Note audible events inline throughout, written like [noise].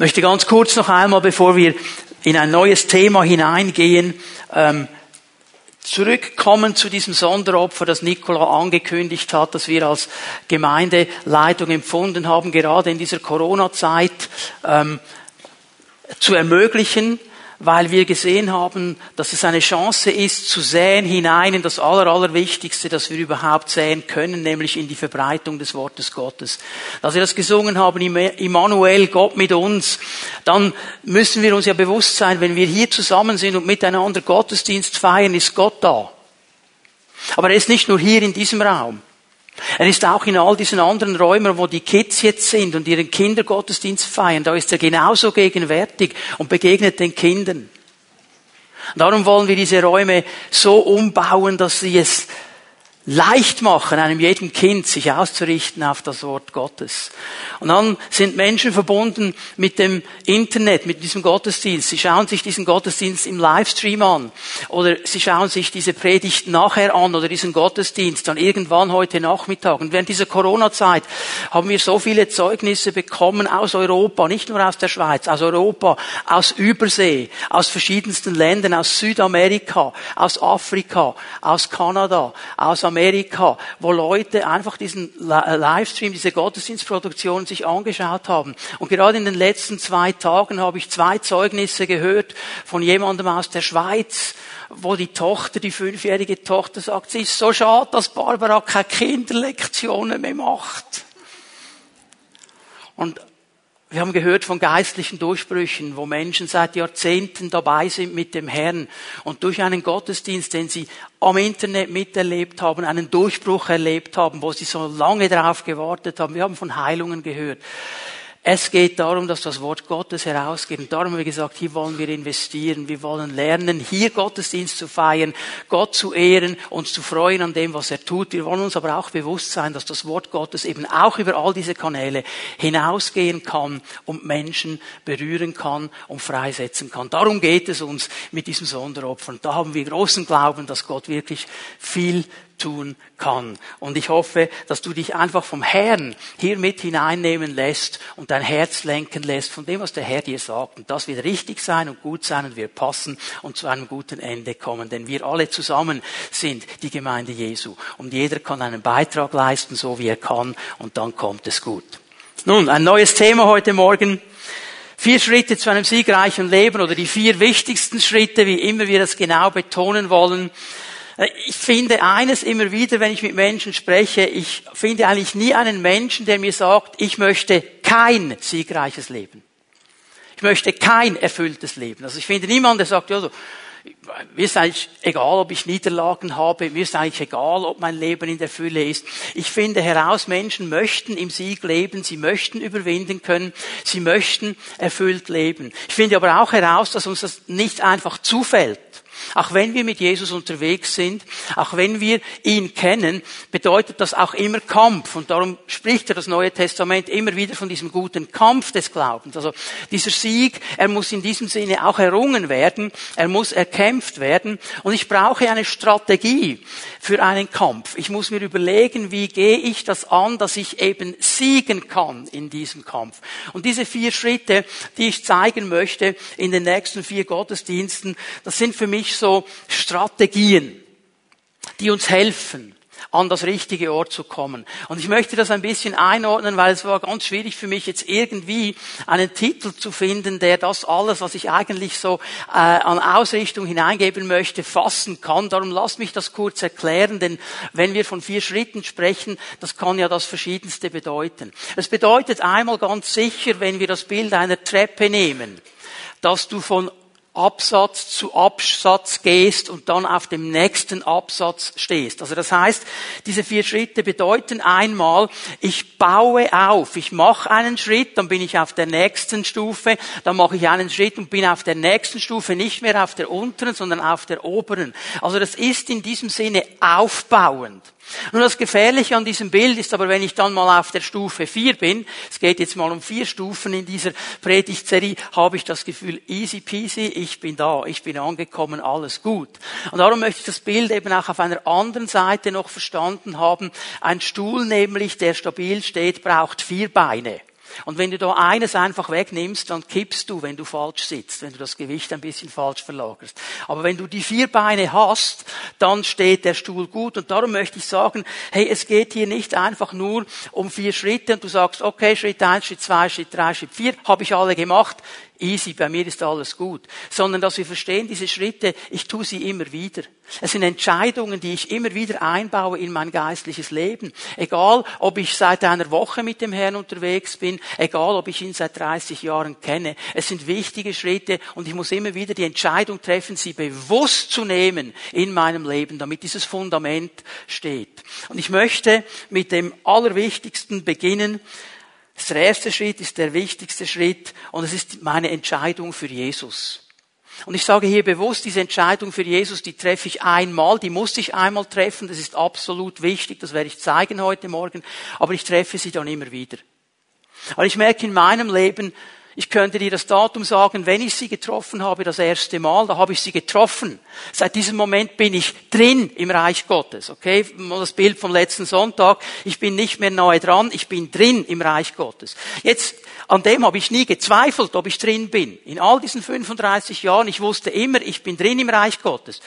möchte ganz kurz noch einmal, bevor wir in ein neues Thema hineingehen, ähm, zurückkommen zu diesem Sonderopfer, das Nikola angekündigt hat, dass wir als Gemeindeleitung empfunden haben, gerade in dieser Corona-Zeit ähm, zu ermöglichen, weil wir gesehen haben, dass es eine Chance ist, zu säen hinein in das Aller, Allerwichtigste, das wir überhaupt säen können, nämlich in die Verbreitung des Wortes Gottes. Als wir das gesungen haben, Immanuel, Gott mit uns, dann müssen wir uns ja bewusst sein, wenn wir hier zusammen sind und miteinander Gottesdienst feiern, ist Gott da. Aber er ist nicht nur hier in diesem Raum. Er ist auch in all diesen anderen Räumen, wo die Kids jetzt sind und ihren Kindergottesdienst feiern, da ist er genauso gegenwärtig und begegnet den Kindern. darum wollen wir diese Räume so umbauen, dass sie es leicht machen, einem jeden Kind sich auszurichten auf das Wort Gottes. Und dann sind Menschen verbunden mit dem Internet, mit diesem Gottesdienst. Sie schauen sich diesen Gottesdienst im Livestream an oder sie schauen sich diese Predigt nachher an oder diesen Gottesdienst dann irgendwann heute Nachmittag. Und während dieser Corona-Zeit haben wir so viele Zeugnisse bekommen aus Europa, nicht nur aus der Schweiz, aus Europa, aus Übersee, aus verschiedensten Ländern, aus Südamerika, aus Afrika, aus Kanada, aus Amerika, wo Leute einfach diesen Livestream, diese Gottesdienstproduktion sich angeschaut haben. Und gerade in den letzten zwei Tagen habe ich zwei Zeugnisse gehört von jemandem aus der Schweiz, wo die Tochter, die fünfjährige Tochter sagt, sie ist so schade, dass Barbara keine Kinderlektionen mehr macht. Und wir haben gehört von geistlichen Durchbrüchen, wo Menschen seit Jahrzehnten dabei sind mit dem Herrn und durch einen Gottesdienst, den sie am Internet miterlebt haben, einen Durchbruch erlebt haben, wo sie so lange darauf gewartet haben. Wir haben von Heilungen gehört. Es geht darum, dass das Wort Gottes herausgeht. Und darum haben wir gesagt, hier wollen wir investieren. Wir wollen lernen, hier Gottesdienst zu feiern, Gott zu ehren, uns zu freuen an dem, was er tut. Wir wollen uns aber auch bewusst sein, dass das Wort Gottes eben auch über all diese Kanäle hinausgehen kann und Menschen berühren kann und freisetzen kann. Darum geht es uns mit diesem Sonderopfer. Und da haben wir großen Glauben, dass Gott wirklich viel tun kann. Und ich hoffe, dass du dich einfach vom Herrn hier mit hineinnehmen lässt und dein Herz lenken lässt von dem, was der Herr dir sagt. Und das wird richtig sein und gut sein und wird passen und zu einem guten Ende kommen. Denn wir alle zusammen sind die Gemeinde Jesu. Und jeder kann einen Beitrag leisten, so wie er kann. Und dann kommt es gut. Nun, ein neues Thema heute Morgen. Vier Schritte zu einem siegreichen Leben oder die vier wichtigsten Schritte, wie immer wir das genau betonen wollen. Ich finde eines immer wieder, wenn ich mit Menschen spreche, ich finde eigentlich nie einen Menschen, der mir sagt, ich möchte kein siegreiches Leben. Ich möchte kein erfülltes Leben. Also ich finde niemanden, der sagt, ja, so, mir ist eigentlich egal, ob ich Niederlagen habe, mir ist eigentlich egal, ob mein Leben in der Fülle ist. Ich finde heraus, Menschen möchten im Sieg leben, sie möchten überwinden können, sie möchten erfüllt leben. Ich finde aber auch heraus, dass uns das nicht einfach zufällt. Auch wenn wir mit Jesus unterwegs sind, auch wenn wir ihn kennen, bedeutet das auch immer Kampf. Und darum spricht ja das Neue Testament immer wieder von diesem guten Kampf des Glaubens. Also dieser Sieg, er muss in diesem Sinne auch errungen werden, er muss erkämpft werden. Und ich brauche eine Strategie für einen Kampf. Ich muss mir überlegen, wie gehe ich das an, dass ich eben siegen kann in diesem Kampf. Und diese vier Schritte, die ich zeigen möchte in den nächsten vier Gottesdiensten, das sind für mich so Strategien, die uns helfen, an das richtige Ort zu kommen. Und ich möchte das ein bisschen einordnen, weil es war ganz schwierig für mich jetzt irgendwie einen Titel zu finden, der das alles, was ich eigentlich so äh, an Ausrichtung hineingeben möchte, fassen kann. Darum lasst mich das kurz erklären, denn wenn wir von vier Schritten sprechen, das kann ja das Verschiedenste bedeuten. Es bedeutet einmal ganz sicher, wenn wir das Bild einer Treppe nehmen, dass du von Absatz zu Absatz gehst und dann auf dem nächsten Absatz stehst. Also das heißt, diese vier Schritte bedeuten einmal, ich baue auf, ich mache einen Schritt, dann bin ich auf der nächsten Stufe, dann mache ich einen Schritt und bin auf der nächsten Stufe nicht mehr auf der unteren, sondern auf der oberen. Also das ist in diesem Sinne aufbauend. Nun, das Gefährliche an diesem Bild ist aber, wenn ich dann mal auf der Stufe 4 bin, es geht jetzt mal um vier Stufen in dieser Predigtserie, habe ich das Gefühl, easy peasy, ich bin da, ich bin angekommen, alles gut. Und darum möchte ich das Bild eben auch auf einer anderen Seite noch verstanden haben. Ein Stuhl nämlich, der stabil steht, braucht vier Beine. Und wenn du da eines einfach wegnimmst, dann kippst du, wenn du falsch sitzt, wenn du das Gewicht ein bisschen falsch verlagerst. Aber wenn du die vier Beine hast, dann steht der Stuhl gut. Und darum möchte ich sagen, hey, es geht hier nicht einfach nur um vier Schritte und du sagst, okay, Schritt eins, Schritt zwei, Schritt drei, Schritt vier, habe ich alle gemacht easy, bei mir ist alles gut, sondern dass wir verstehen, diese Schritte, ich tue sie immer wieder. Es sind Entscheidungen, die ich immer wieder einbaue in mein geistliches Leben. Egal, ob ich seit einer Woche mit dem Herrn unterwegs bin, egal, ob ich ihn seit 30 Jahren kenne. Es sind wichtige Schritte und ich muss immer wieder die Entscheidung treffen, sie bewusst zu nehmen in meinem Leben, damit dieses Fundament steht. Und ich möchte mit dem Allerwichtigsten beginnen, der erste Schritt ist der wichtigste Schritt und es ist meine Entscheidung für Jesus. Und ich sage hier bewusst, diese Entscheidung für Jesus, die treffe ich einmal, die muss ich einmal treffen, das ist absolut wichtig, das werde ich zeigen heute Morgen, aber ich treffe sie dann immer wieder. Aber ich merke in meinem Leben, ich könnte dir das Datum sagen, wenn ich sie getroffen habe, das erste Mal, da habe ich sie getroffen. Seit diesem Moment bin ich drin im Reich Gottes. Okay, das Bild vom letzten Sonntag. Ich bin nicht mehr nahe dran, ich bin drin im Reich Gottes. Jetzt, an dem habe ich nie gezweifelt, ob ich drin bin. In all diesen 35 Jahren, ich wusste immer, ich bin drin im Reich Gottes.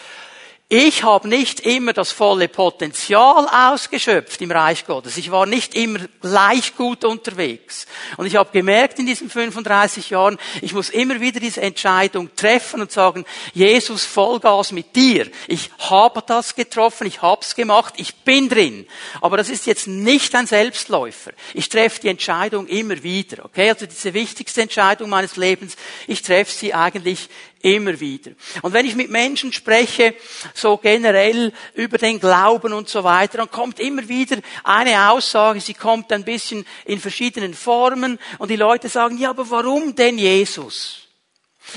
Ich habe nicht immer das volle Potenzial ausgeschöpft im Reich Gottes. Ich war nicht immer gleich gut unterwegs. Und ich habe gemerkt in diesen 35 Jahren, ich muss immer wieder diese Entscheidung treffen und sagen, Jesus, Vollgas mit dir. Ich habe das getroffen, ich habe es gemacht, ich bin drin. Aber das ist jetzt nicht ein Selbstläufer. Ich treffe die Entscheidung immer wieder. Okay, also diese wichtigste Entscheidung meines Lebens, ich treffe sie eigentlich Immer wieder. Und wenn ich mit Menschen spreche, so generell über den Glauben und so weiter, dann kommt immer wieder eine Aussage, sie kommt ein bisschen in verschiedenen Formen und die Leute sagen, ja, aber warum denn Jesus?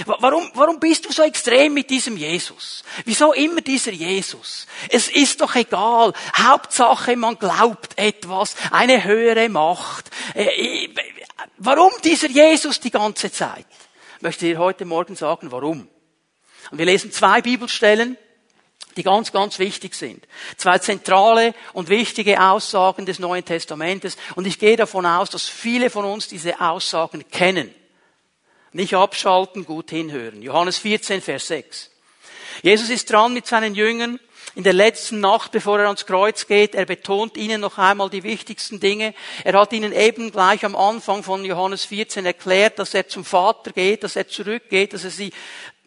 Warum, warum bist du so extrem mit diesem Jesus? Wieso immer dieser Jesus? Es ist doch egal. Hauptsache, man glaubt etwas, eine höhere Macht. Äh, äh, warum dieser Jesus die ganze Zeit? Möchte dir heute Morgen sagen, warum. Und wir lesen zwei Bibelstellen, die ganz, ganz wichtig sind. Zwei zentrale und wichtige Aussagen des Neuen Testamentes. Und ich gehe davon aus, dass viele von uns diese Aussagen kennen. Nicht abschalten, gut hinhören. Johannes 14, Vers 6. Jesus ist dran mit seinen Jüngern in der letzten Nacht, bevor er ans Kreuz geht, er betont ihnen noch einmal die wichtigsten Dinge. Er hat ihnen eben gleich am Anfang von Johannes 14 erklärt, dass er zum Vater geht, dass er zurückgeht, dass er sie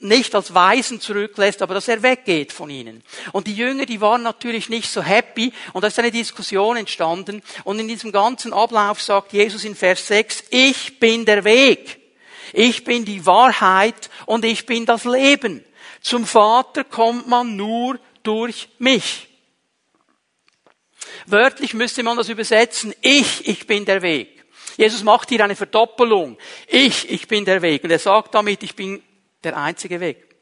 nicht als Weisen zurücklässt, aber dass er weggeht von ihnen. Und die Jünger, die waren natürlich nicht so happy und da ist eine Diskussion entstanden und in diesem ganzen Ablauf sagt Jesus in Vers 6, ich bin der Weg, ich bin die Wahrheit und ich bin das Leben. Zum Vater kommt man nur durch mich. Wörtlich müsste man das übersetzen. Ich, ich bin der Weg. Jesus macht hier eine Verdoppelung. Ich, ich bin der Weg. Und er sagt damit, ich bin der einzige Weg.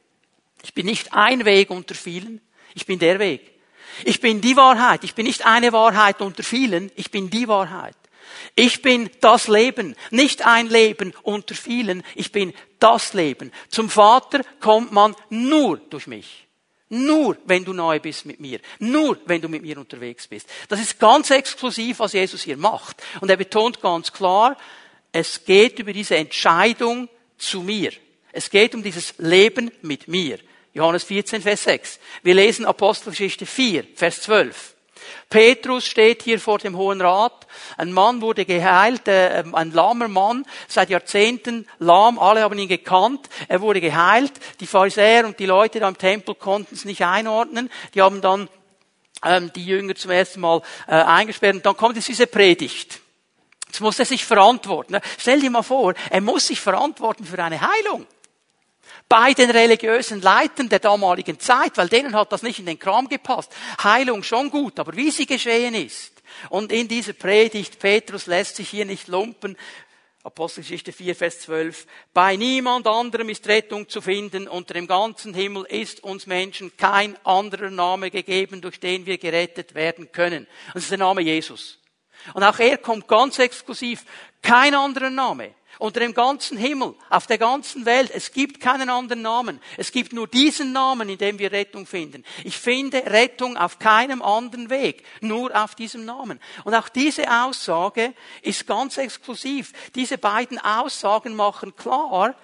Ich bin nicht ein Weg unter vielen. Ich bin der Weg. Ich bin die Wahrheit. Ich bin nicht eine Wahrheit unter vielen. Ich bin die Wahrheit. Ich bin das Leben, nicht ein Leben unter vielen. Ich bin das Leben. Zum Vater kommt man nur durch mich. Nur wenn du neu bist mit mir. Nur wenn du mit mir unterwegs bist. Das ist ganz exklusiv, was Jesus hier macht. Und er betont ganz klar, es geht über diese Entscheidung zu mir. Es geht um dieses Leben mit mir. Johannes 14, Vers 6. Wir lesen Apostelgeschichte 4, Vers 12. Petrus steht hier vor dem Hohen Rat. Ein Mann wurde geheilt, äh, ein lahmer Mann, seit Jahrzehnten lahm, alle haben ihn gekannt. Er wurde geheilt. Die Pharisäer und die Leute da im Tempel konnten es nicht einordnen. Die haben dann ähm, die Jünger zum ersten Mal äh, eingesperrt. Und dann kommt jetzt diese Predigt. Jetzt muss er sich verantworten. Stell dir mal vor, er muss sich verantworten für eine Heilung bei den religiösen Leitern der damaligen Zeit, weil denen hat das nicht in den Kram gepasst. Heilung schon gut, aber wie sie geschehen ist. Und in dieser Predigt, Petrus lässt sich hier nicht lumpen, Apostelgeschichte 4, Vers 12. Bei niemand anderem ist Rettung zu finden. Unter dem ganzen Himmel ist uns Menschen kein anderer Name gegeben, durch den wir gerettet werden können. Das ist der Name Jesus. Und auch er kommt ganz exklusiv. Kein anderer Name. Unter dem ganzen Himmel, auf der ganzen Welt. Es gibt keinen anderen Namen. Es gibt nur diesen Namen, in dem wir Rettung finden. Ich finde Rettung auf keinem anderen Weg, nur auf diesem Namen. Und auch diese Aussage ist ganz exklusiv. Diese beiden Aussagen machen klar,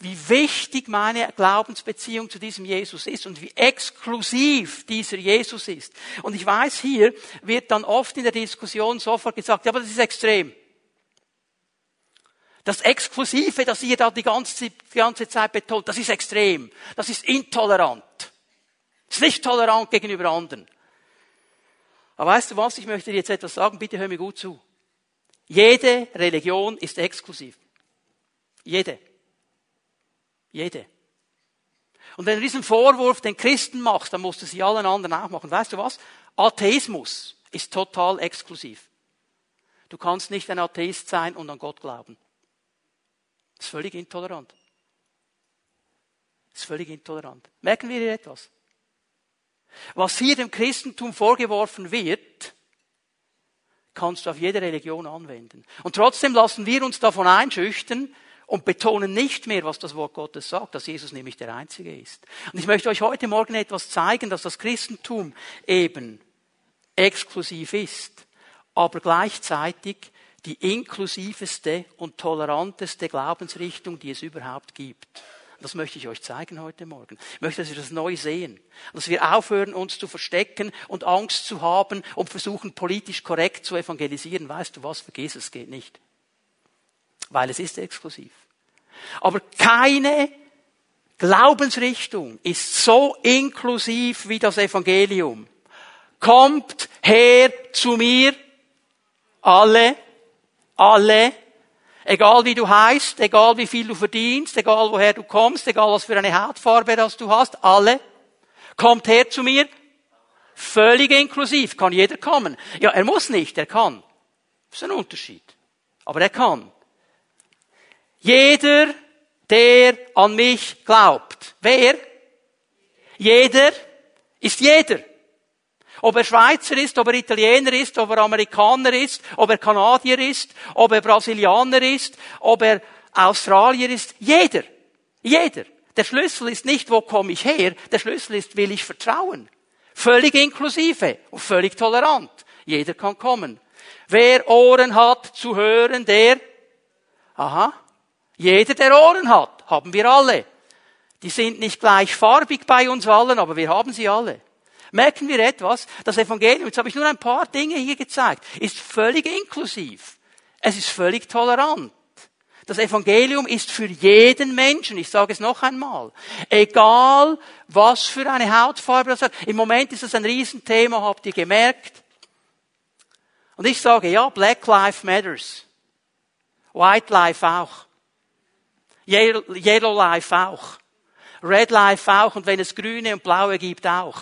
wie wichtig meine Glaubensbeziehung zu diesem Jesus ist und wie exklusiv dieser Jesus ist. Und ich weiß, hier wird dann oft in der Diskussion sofort gesagt, ja, aber das ist extrem. Das Exklusive, das ihr da die ganze, die ganze Zeit betont, das ist extrem. Das ist intolerant. Das ist nicht tolerant gegenüber anderen. Aber weißt du was? Ich möchte dir jetzt etwas sagen. Bitte hör mir gut zu. Jede Religion ist exklusiv. Jede. Jede. Und wenn du diesen Vorwurf den Christen machst, dann musst du sie allen anderen auch machen. Weißt du was? Atheismus ist total exklusiv. Du kannst nicht ein Atheist sein und an Gott glauben. Das ist völlig intolerant. Das ist völlig intolerant. Merken wir hier etwas? Was hier dem Christentum vorgeworfen wird, kannst du auf jede Religion anwenden. Und trotzdem lassen wir uns davon einschüchtern und betonen nicht mehr, was das Wort Gottes sagt, dass Jesus nämlich der Einzige ist. Und ich möchte euch heute Morgen etwas zeigen, dass das Christentum eben exklusiv ist, aber gleichzeitig die inklusiveste und toleranteste Glaubensrichtung, die es überhaupt gibt. Das möchte ich euch zeigen heute Morgen. Ich möchte, dass wir das neu sehen. Dass wir aufhören, uns zu verstecken und Angst zu haben und versuchen, politisch korrekt zu evangelisieren. Weißt du was? Vergiss es, geht nicht. Weil es ist exklusiv. Aber keine Glaubensrichtung ist so inklusiv wie das Evangelium. Kommt her zu mir, alle, alle, egal wie du heißt, egal wie viel du verdienst, egal woher du kommst, egal was für eine Hautfarbe das du hast, alle, kommt her zu mir, völlig inklusiv, kann jeder kommen. Ja, er muss nicht, er kann. Das ist ein Unterschied. Aber er kann. Jeder, der an mich glaubt. Wer? Jeder ist jeder. Ob er Schweizer ist, ob er Italiener ist, ob er Amerikaner ist, ob er Kanadier ist, ob er Brasilianer ist, ob er Australier ist. Jeder. Jeder. Der Schlüssel ist nicht, wo komme ich her? Der Schlüssel ist, will ich vertrauen? Völlig inklusive und völlig tolerant. Jeder kann kommen. Wer Ohren hat zu hören, der, aha, jeder, der Ohren hat, haben wir alle. Die sind nicht gleich farbig bei uns allen, aber wir haben sie alle. Merken wir etwas? Das Evangelium, jetzt habe ich nur ein paar Dinge hier gezeigt, ist völlig inklusiv. Es ist völlig tolerant. Das Evangelium ist für jeden Menschen, ich sage es noch einmal, egal was für eine Hautfarbe das hat. Im Moment ist das ein Riesenthema, habt ihr gemerkt. Und ich sage, ja, Black Life Matters. White Life auch. Yellow Life auch. Red Life auch. Und wenn es grüne und blaue gibt, auch.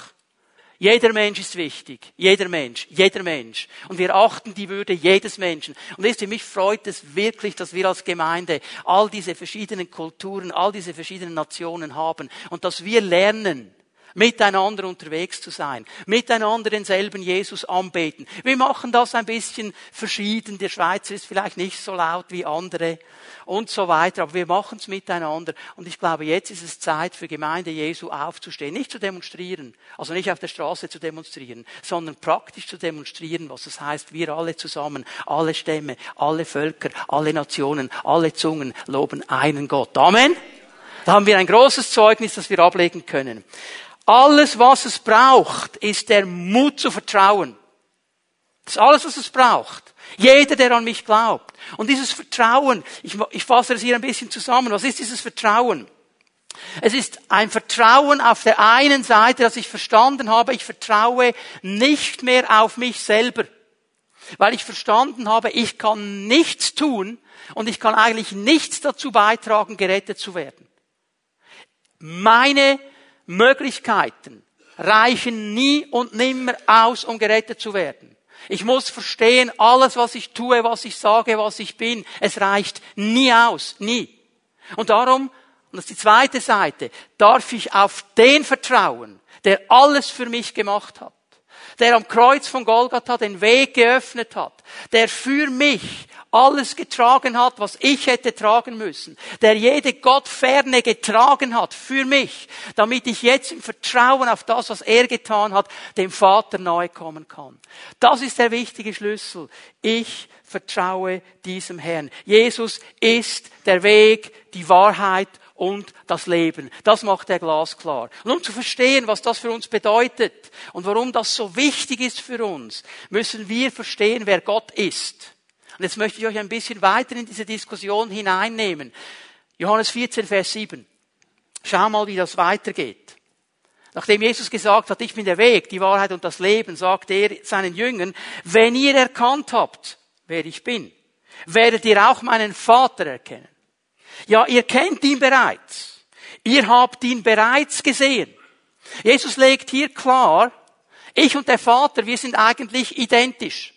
Jeder Mensch ist wichtig. Jeder Mensch. Jeder Mensch. Und wir achten die Würde jedes Menschen. Und wisst ihr, mich freut es wirklich, dass wir als Gemeinde all diese verschiedenen Kulturen, all diese verschiedenen Nationen haben und dass wir lernen, miteinander unterwegs zu sein, miteinander denselben Jesus anbeten. Wir machen das ein bisschen verschieden. Der Schweizer ist vielleicht nicht so laut wie andere und so weiter, aber wir machen es miteinander. Und ich glaube, jetzt ist es Zeit für Gemeinde Jesu aufzustehen, nicht zu demonstrieren, also nicht auf der Straße zu demonstrieren, sondern praktisch zu demonstrieren, was es heißt, wir alle zusammen, alle Stämme, alle Völker, alle Nationen, alle Zungen loben einen Gott. Amen. Da haben wir ein großes Zeugnis, das wir ablegen können. Alles, was es braucht, ist der Mut zu vertrauen. Das ist alles, was es braucht. Jeder, der an mich glaubt. Und dieses Vertrauen, ich, ich fasse das hier ein bisschen zusammen. Was ist dieses Vertrauen? Es ist ein Vertrauen auf der einen Seite, dass ich verstanden habe, ich vertraue nicht mehr auf mich selber. Weil ich verstanden habe, ich kann nichts tun und ich kann eigentlich nichts dazu beitragen, gerettet zu werden. Meine Möglichkeiten reichen nie und nimmer aus, um gerettet zu werden. Ich muss verstehen, alles, was ich tue, was ich sage, was ich bin, es reicht nie aus, nie. Und darum, und das ist die zweite Seite, darf ich auf den vertrauen, der alles für mich gemacht hat, der am Kreuz von Golgatha den Weg geöffnet hat, der für mich alles getragen hat, was ich hätte tragen müssen, der jede Gottferne getragen hat für mich, damit ich jetzt im Vertrauen auf das, was er getan hat, dem Vater nahe kommen kann. Das ist der wichtige Schlüssel. Ich vertraue diesem Herrn. Jesus ist der Weg, die Wahrheit und das Leben. Das macht er glasklar. Und um zu verstehen, was das für uns bedeutet und warum das so wichtig ist für uns, müssen wir verstehen, wer Gott ist. Und jetzt möchte ich euch ein bisschen weiter in diese Diskussion hineinnehmen. Johannes 14, Vers 7. Schau mal, wie das weitergeht. Nachdem Jesus gesagt hat, ich bin der Weg, die Wahrheit und das Leben, sagt er seinen Jüngern, wenn ihr erkannt habt, wer ich bin, werdet ihr auch meinen Vater erkennen. Ja, ihr kennt ihn bereits. Ihr habt ihn bereits gesehen. Jesus legt hier klar, ich und der Vater, wir sind eigentlich identisch.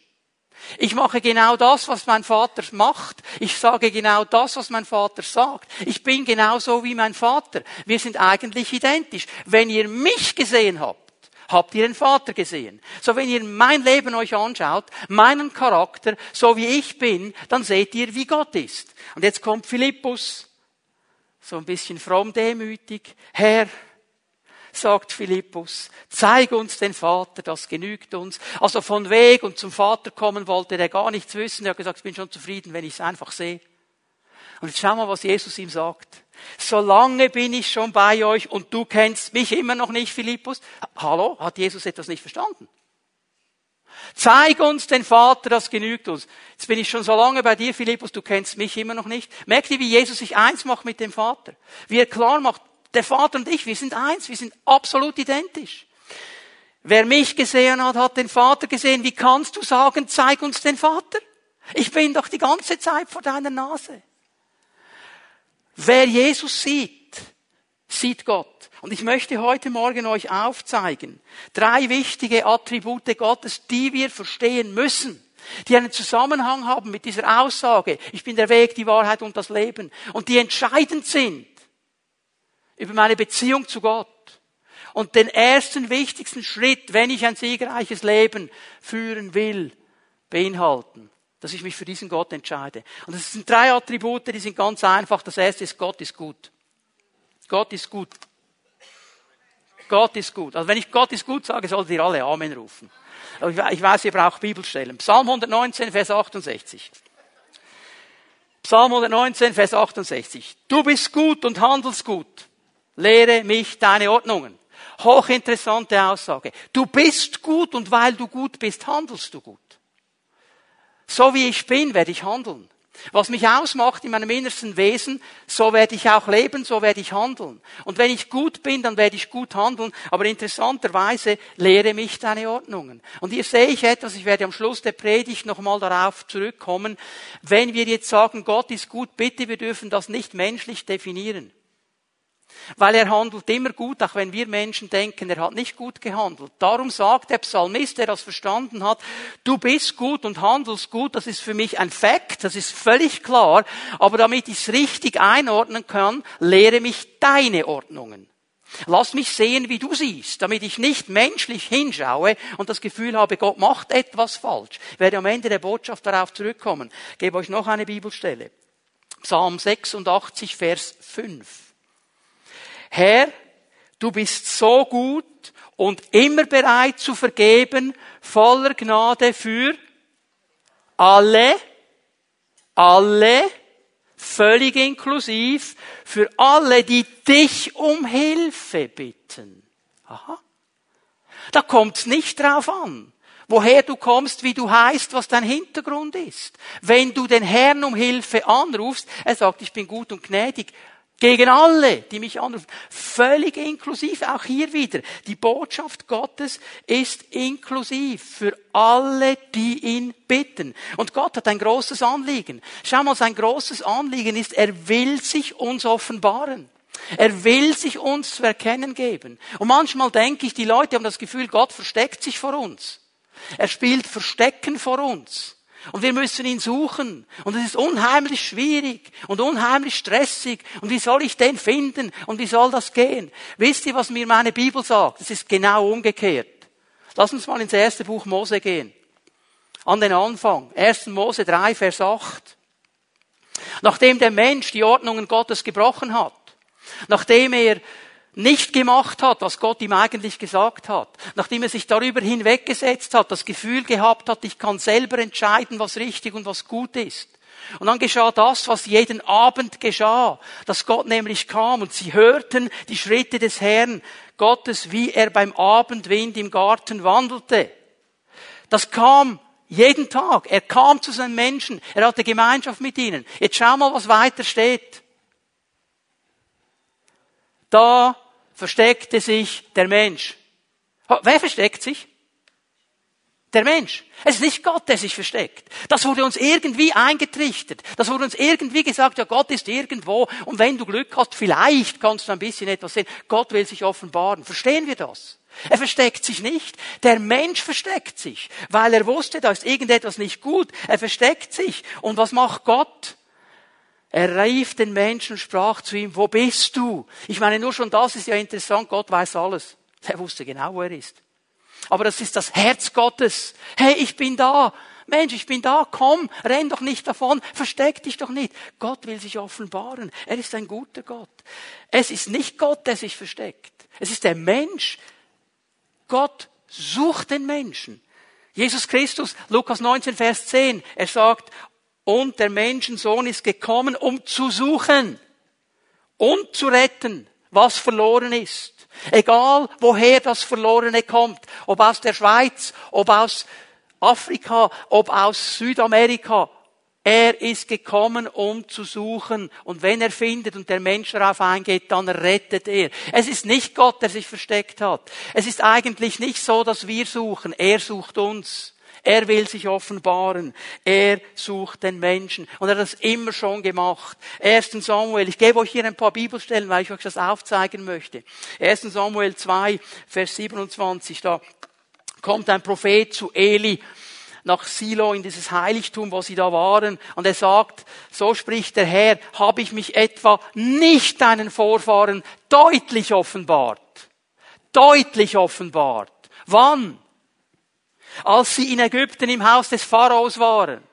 Ich mache genau das, was mein Vater macht. Ich sage genau das, was mein Vater sagt. Ich bin genauso wie mein Vater. Wir sind eigentlich identisch. Wenn ihr mich gesehen habt, habt ihr den Vater gesehen. So wenn ihr mein Leben euch anschaut, meinen Charakter, so wie ich bin, dann seht ihr, wie Gott ist. Und jetzt kommt Philippus, so ein bisschen fromm demütig. Herr, sagt Philippus, zeig uns den Vater, das genügt uns. Also von Weg und zum Vater kommen wollte er gar nichts wissen. Er hat gesagt, ich bin schon zufrieden, wenn ich es einfach sehe. Und jetzt schau mal, was Jesus ihm sagt. Solange bin ich schon bei euch und du kennst mich immer noch nicht, Philippus. Hallo? Hat Jesus etwas nicht verstanden? Zeig uns den Vater, das genügt uns. Jetzt bin ich schon so lange bei dir, Philippus, du kennst mich immer noch nicht. Merkt ihr, wie Jesus sich eins macht mit dem Vater? Wie er klar macht, der Vater und ich, wir sind eins, wir sind absolut identisch. Wer mich gesehen hat, hat den Vater gesehen. Wie kannst du sagen, zeig uns den Vater? Ich bin doch die ganze Zeit vor deiner Nase. Wer Jesus sieht, sieht Gott. Und ich möchte heute Morgen euch aufzeigen, drei wichtige Attribute Gottes, die wir verstehen müssen, die einen Zusammenhang haben mit dieser Aussage, ich bin der Weg, die Wahrheit und das Leben, und die entscheidend sind über meine Beziehung zu Gott. Und den ersten wichtigsten Schritt, wenn ich ein siegreiches Leben führen will, beinhalten, dass ich mich für diesen Gott entscheide. Und es sind drei Attribute, die sind ganz einfach. Das erste ist, Gott ist gut. Gott ist gut. Gott ist gut. Also wenn ich Gott ist gut sage, solltet ihr alle Amen rufen. Ich weiß, ihr braucht Bibelstellen. Psalm 119, Vers 68. Psalm 119, Vers 68. Du bist gut und handelst gut. Lehre mich deine Ordnungen. Hochinteressante Aussage. Du bist gut und weil du gut bist, handelst du gut. So wie ich bin, werde ich handeln. Was mich ausmacht in meinem innersten Wesen, so werde ich auch leben, so werde ich handeln. Und wenn ich gut bin, dann werde ich gut handeln. Aber interessanterweise lehre mich deine Ordnungen. Und hier sehe ich etwas, ich werde am Schluss der Predigt nochmal darauf zurückkommen. Wenn wir jetzt sagen, Gott ist gut, bitte, wir dürfen das nicht menschlich definieren. Weil er handelt immer gut, auch wenn wir Menschen denken, er hat nicht gut gehandelt. Darum sagt der Psalmist, der das verstanden hat, du bist gut und handelst gut, das ist für mich ein Fakt, das ist völlig klar, aber damit ich es richtig einordnen kann, lehre mich deine Ordnungen. Lass mich sehen, wie du siehst, damit ich nicht menschlich hinschaue und das Gefühl habe, Gott macht etwas falsch. Ich werde am Ende der Botschaft darauf zurückkommen. Ich gebe euch noch eine Bibelstelle. Psalm 86, Vers 5. Herr, du bist so gut und immer bereit zu vergeben, voller Gnade für alle, alle, völlig inklusiv, für alle, die dich um Hilfe bitten. Aha. Da kommt's nicht drauf an, woher du kommst, wie du heißt, was dein Hintergrund ist. Wenn du den Herrn um Hilfe anrufst, er sagt, ich bin gut und gnädig, gegen alle, die mich anrufen. Völlig inklusiv. Auch hier wieder. Die Botschaft Gottes ist inklusiv für alle, die ihn bitten. Und Gott hat ein großes Anliegen. Schau mal, sein großes Anliegen ist, er will sich uns offenbaren. Er will sich uns zu erkennen geben. Und manchmal denke ich, die Leute haben das Gefühl, Gott versteckt sich vor uns. Er spielt Verstecken vor uns. Und wir müssen ihn suchen. Und es ist unheimlich schwierig und unheimlich stressig. Und wie soll ich den finden? Und wie soll das gehen? Wisst ihr, was mir meine Bibel sagt? Es ist genau umgekehrt. Lass uns mal ins erste Buch Mose gehen. an den Anfang. 1. Mose 3, Vers 8. Nachdem der Mensch die Ordnungen Gottes gebrochen hat, nachdem er nicht gemacht hat, was Gott ihm eigentlich gesagt hat, nachdem er sich darüber hinweggesetzt hat, das Gefühl gehabt hat, ich kann selber entscheiden, was richtig und was gut ist. Und dann geschah das, was jeden Abend geschah, dass Gott nämlich kam und sie hörten die Schritte des Herrn Gottes, wie er beim Abendwind im Garten wandelte. Das kam jeden Tag. Er kam zu seinen Menschen. Er hatte Gemeinschaft mit ihnen. Jetzt schau mal, was weiter steht. Da versteckte sich der Mensch. Wer versteckt sich? Der Mensch. Es ist nicht Gott, der sich versteckt. Das wurde uns irgendwie eingetrichtert. Das wurde uns irgendwie gesagt, ja, Gott ist irgendwo und wenn du Glück hast, vielleicht kannst du ein bisschen etwas sehen. Gott will sich offenbaren. Verstehen wir das? Er versteckt sich nicht. Der Mensch versteckt sich, weil er wusste, da ist irgendetwas nicht gut. Er versteckt sich. Und was macht Gott? Er rief den Menschen sprach zu ihm, wo bist du? Ich meine, nur schon das ist ja interessant. Gott weiß alles. Er wusste genau, wo er ist. Aber das ist das Herz Gottes. Hey, ich bin da. Mensch, ich bin da, komm, renn doch nicht davon, versteck dich doch nicht. Gott will sich offenbaren. Er ist ein guter Gott. Es ist nicht Gott, der sich versteckt. Es ist der Mensch. Gott sucht den Menschen. Jesus Christus, Lukas 19, Vers 10, er sagt, und der Menschensohn ist gekommen, um zu suchen und zu retten, was verloren ist. Egal, woher das Verlorene kommt, ob aus der Schweiz, ob aus Afrika, ob aus Südamerika, er ist gekommen, um zu suchen. Und wenn er findet und der Mensch darauf eingeht, dann rettet er. Es ist nicht Gott, der sich versteckt hat. Es ist eigentlich nicht so, dass wir suchen. Er sucht uns. Er will sich offenbaren. Er sucht den Menschen. Und er hat das immer schon gemacht. 1. Samuel, ich gebe euch hier ein paar Bibelstellen, weil ich euch das aufzeigen möchte. 1. Samuel 2, Vers 27, da kommt ein Prophet zu Eli nach Silo in dieses Heiligtum, wo sie da waren, und er sagt, so spricht der Herr, habe ich mich etwa nicht deinen Vorfahren deutlich offenbart? Deutlich offenbart. Wann? Als sie in Ägypten im Haus des Pharaos waren.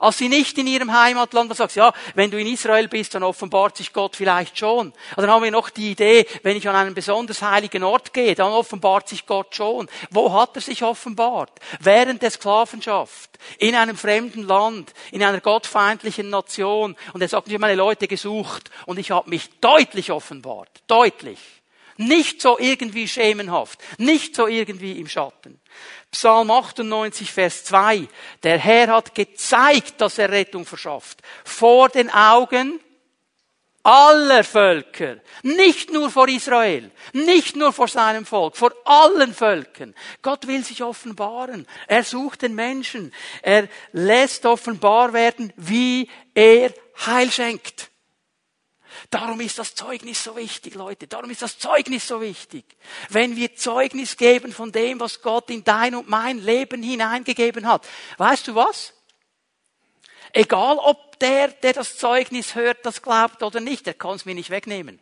Als sie nicht in ihrem Heimatland, da sagst ja, wenn du in Israel bist, dann offenbart sich Gott vielleicht schon. Und dann haben wir noch die Idee, wenn ich an einen besonders heiligen Ort gehe, dann offenbart sich Gott schon. Wo hat er sich offenbart? Während der Sklavenschaft, in einem fremden Land, in einer gottfeindlichen Nation. Und er sagt, ich habe meine Leute gesucht und ich habe mich deutlich offenbart. Deutlich. Nicht so irgendwie schemenhaft, nicht so irgendwie im Schatten. Psalm 98, Vers 2. Der Herr hat gezeigt, dass er Rettung verschafft. Vor den Augen aller Völker. Nicht nur vor Israel. Nicht nur vor seinem Volk. Vor allen Völkern. Gott will sich offenbaren. Er sucht den Menschen. Er lässt offenbar werden, wie er Heil schenkt. Darum ist das Zeugnis so wichtig, Leute. Darum ist das Zeugnis so wichtig. Wenn wir Zeugnis geben von dem, was Gott in dein und mein Leben hineingegeben hat. Weißt du was? Egal ob der, der das Zeugnis hört, das glaubt oder nicht, der kann es mir nicht wegnehmen.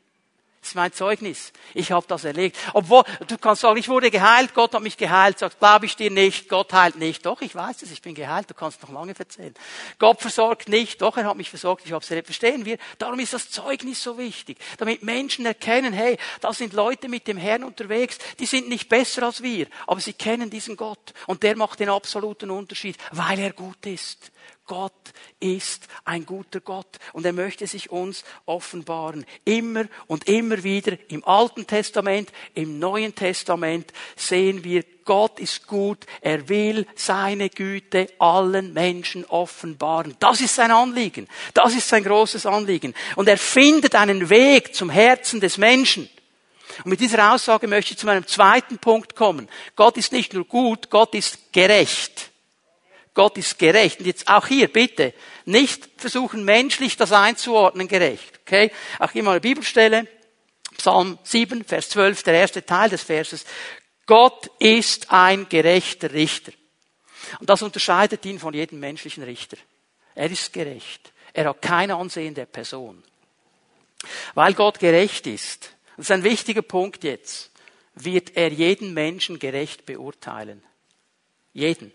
Das ist mein Zeugnis. Ich habe das erlebt. Obwohl, du kannst sagen, ich wurde geheilt, Gott hat mich geheilt. Sagst, glaube ich dir nicht, Gott heilt nicht. Doch, ich weiß es, ich bin geheilt, du kannst noch lange erzählen. Gott versorgt nicht, doch, er hat mich versorgt, ich habe es erlebt. Verstehen wir? Darum ist das Zeugnis so wichtig. Damit Menschen erkennen, hey, da sind Leute mit dem Herrn unterwegs, die sind nicht besser als wir, aber sie kennen diesen Gott. Und der macht den absoluten Unterschied, weil er gut ist. Gott ist ein guter Gott und er möchte sich uns offenbaren. Immer und immer wieder im Alten Testament, im Neuen Testament sehen wir, Gott ist gut, er will seine Güte allen Menschen offenbaren. Das ist sein Anliegen, das ist sein großes Anliegen. Und er findet einen Weg zum Herzen des Menschen. Und mit dieser Aussage möchte ich zu meinem zweiten Punkt kommen. Gott ist nicht nur gut, Gott ist gerecht. Gott ist gerecht. Und jetzt auch hier, bitte, nicht versuchen menschlich das einzuordnen gerecht. Okay? Auch hier mal eine Bibelstelle. Psalm 7, Vers 12, der erste Teil des Verses. Gott ist ein gerechter Richter. Und das unterscheidet ihn von jedem menschlichen Richter. Er ist gerecht. Er hat kein Ansehen der Person. Weil Gott gerecht ist, das ist ein wichtiger Punkt jetzt, wird er jeden Menschen gerecht beurteilen. Jeden.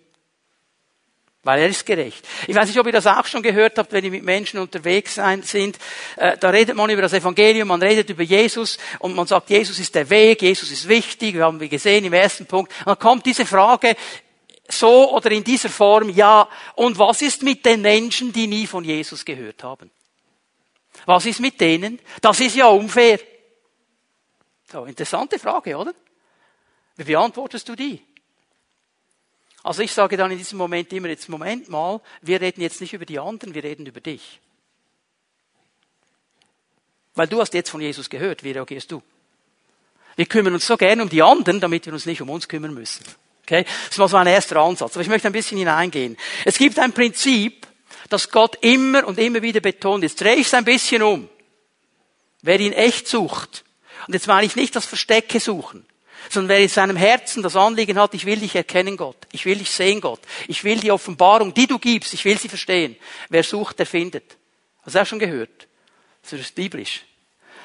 Weil er ist gerecht. Ich weiß nicht, ob ihr das auch schon gehört habt, wenn ihr mit Menschen unterwegs sein, sind. Äh, da redet man über das Evangelium, man redet über Jesus und man sagt, Jesus ist der Weg, Jesus ist wichtig, wir haben wir gesehen im ersten Punkt. Und dann kommt diese Frage, so oder in dieser Form, ja, und was ist mit den Menschen, die nie von Jesus gehört haben? Was ist mit denen? Das ist ja unfair. So, interessante Frage, oder? Wie beantwortest du die? Also ich sage dann in diesem Moment immer, jetzt Moment mal, wir reden jetzt nicht über die anderen, wir reden über dich. Weil du hast jetzt von Jesus gehört, wie reagierst du? Wir kümmern uns so gerne um die anderen, damit wir uns nicht um uns kümmern müssen. Okay? Das war so ein erster Ansatz. Aber ich möchte ein bisschen hineingehen. Es gibt ein Prinzip, das Gott immer und immer wieder betont. Jetzt drehe ich es ein bisschen um. Wer ihn echt sucht, und jetzt meine ich nicht das Verstecke suchen, sondern wer in seinem Herzen das Anliegen hat, ich will dich erkennen, Gott. Ich will dich sehen, Gott. Ich will die Offenbarung, die du gibst, ich will sie verstehen. Wer sucht, der findet. Hast du auch schon gehört? Das ist biblisch.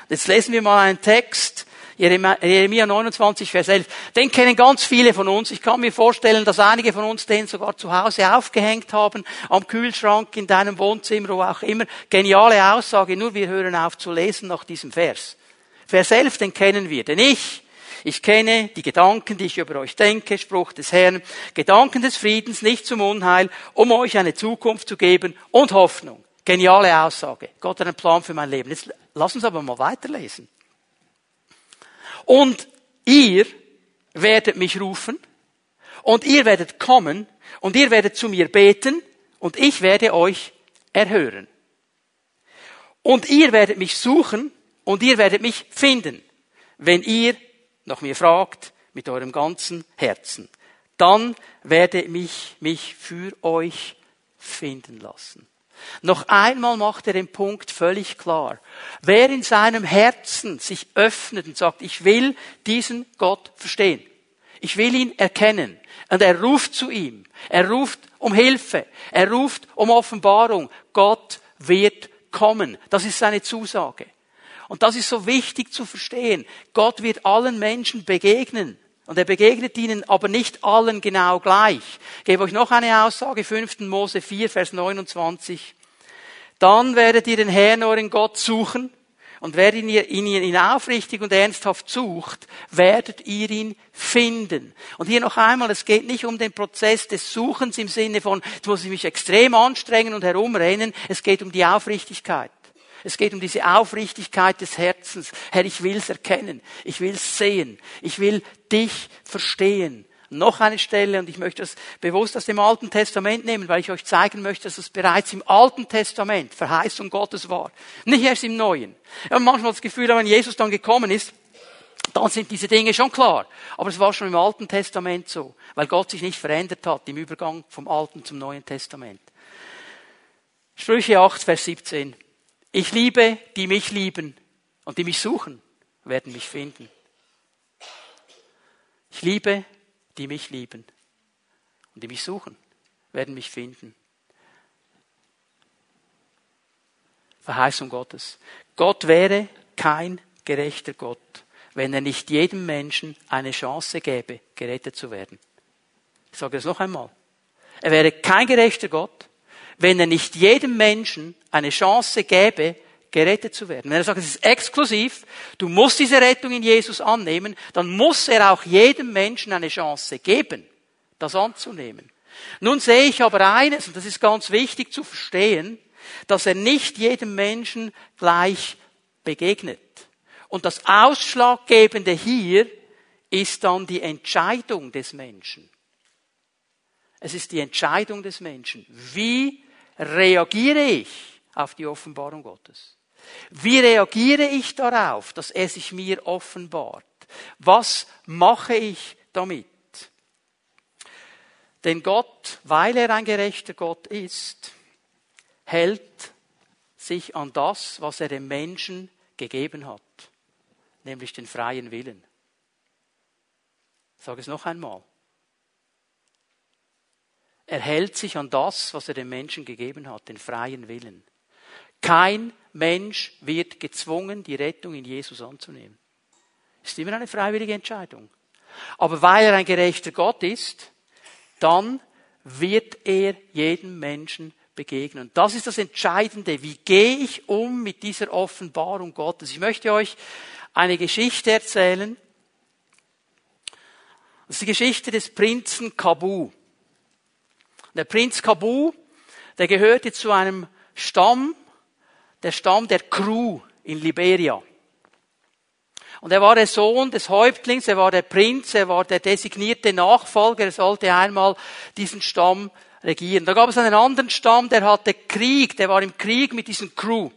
Jetzt lesen wir mal einen Text, Jeremia 29, Vers 11. Den kennen ganz viele von uns. Ich kann mir vorstellen, dass einige von uns den sogar zu Hause aufgehängt haben, am Kühlschrank, in deinem Wohnzimmer, wo auch immer. Geniale Aussage, nur wir hören auf zu lesen nach diesem Vers. Vers 11, den kennen wir. Denn ich, ich kenne die Gedanken, die ich über euch denke, Spruch des Herrn, Gedanken des Friedens, nicht zum Unheil, um euch eine Zukunft zu geben und Hoffnung. Geniale Aussage. Gott hat einen Plan für mein Leben. Jetzt lass uns aber mal weiterlesen. Und ihr werdet mich rufen und ihr werdet kommen und ihr werdet zu mir beten und ich werde euch erhören. Und ihr werdet mich suchen und ihr werdet mich finden, wenn ihr nach mir fragt mit eurem ganzen Herzen, dann werde ich mich für euch finden lassen. Noch einmal macht er den Punkt völlig klar. Wer in seinem Herzen sich öffnet und sagt, ich will diesen Gott verstehen, ich will ihn erkennen, und er ruft zu ihm, er ruft um Hilfe, er ruft um Offenbarung, Gott wird kommen. Das ist seine Zusage. Und das ist so wichtig zu verstehen. Gott wird allen Menschen begegnen. Und er begegnet ihnen aber nicht allen genau gleich. Ich gebe euch noch eine Aussage, 5. Mose 4, Vers 29. Dann werdet ihr den Herrn, euren Gott, suchen. Und wer ihn, ihn, ihn aufrichtig und ernsthaft sucht, werdet ihr ihn finden. Und hier noch einmal, es geht nicht um den Prozess des Suchens im Sinne von, jetzt muss ich mich extrem anstrengen und herumrennen. Es geht um die Aufrichtigkeit. Es geht um diese Aufrichtigkeit des Herzens. Herr, ich will es erkennen. Ich will es sehen. Ich will dich verstehen. Noch eine Stelle, und ich möchte das bewusst aus dem Alten Testament nehmen, weil ich euch zeigen möchte, dass es bereits im Alten Testament Verheißung Gottes war. Nicht erst im Neuen. Ich habe manchmal das Gefühl, wenn Jesus dann gekommen ist, dann sind diese Dinge schon klar. Aber es war schon im Alten Testament so, weil Gott sich nicht verändert hat im Übergang vom Alten zum Neuen Testament. Sprüche 8, Vers 17. Ich liebe, die mich lieben und die mich suchen, werden mich finden. Ich liebe, die mich lieben und die mich suchen, werden mich finden. Verheißung Gottes. Gott wäre kein gerechter Gott, wenn er nicht jedem Menschen eine Chance gäbe, gerettet zu werden. Ich sage das noch einmal. Er wäre kein gerechter Gott, wenn er nicht jedem Menschen eine Chance gäbe, gerettet zu werden. Wenn er sagt, es ist exklusiv, du musst diese Rettung in Jesus annehmen, dann muss er auch jedem Menschen eine Chance geben, das anzunehmen. Nun sehe ich aber eines, und das ist ganz wichtig zu verstehen, dass er nicht jedem Menschen gleich begegnet. Und das Ausschlaggebende hier ist dann die Entscheidung des Menschen. Es ist die Entscheidung des Menschen. Wie reagiere ich auf die Offenbarung Gottes? Wie reagiere ich darauf, dass er sich mir offenbart? Was mache ich damit? Denn Gott, weil er ein gerechter Gott ist, hält sich an das, was er dem Menschen gegeben hat, nämlich den freien Willen. Ich sage es noch einmal. Er hält sich an das, was er dem Menschen gegeben hat, den freien Willen. Kein Mensch wird gezwungen, die Rettung in Jesus anzunehmen. Ist immer eine freiwillige Entscheidung. Aber weil er ein gerechter Gott ist, dann wird er jedem Menschen begegnen. Das ist das Entscheidende. Wie gehe ich um mit dieser Offenbarung Gottes? Ich möchte euch eine Geschichte erzählen. Das ist die Geschichte des Prinzen Kabu. Der Prinz Kabu, der gehörte zu einem Stamm, der Stamm der Crew in Liberia. Und er war der Sohn des Häuptlings, er war der Prinz, er war der designierte Nachfolger, er sollte einmal diesen Stamm regieren. Da gab es einen anderen Stamm, der hatte Krieg, der war im Krieg mit diesem Crew.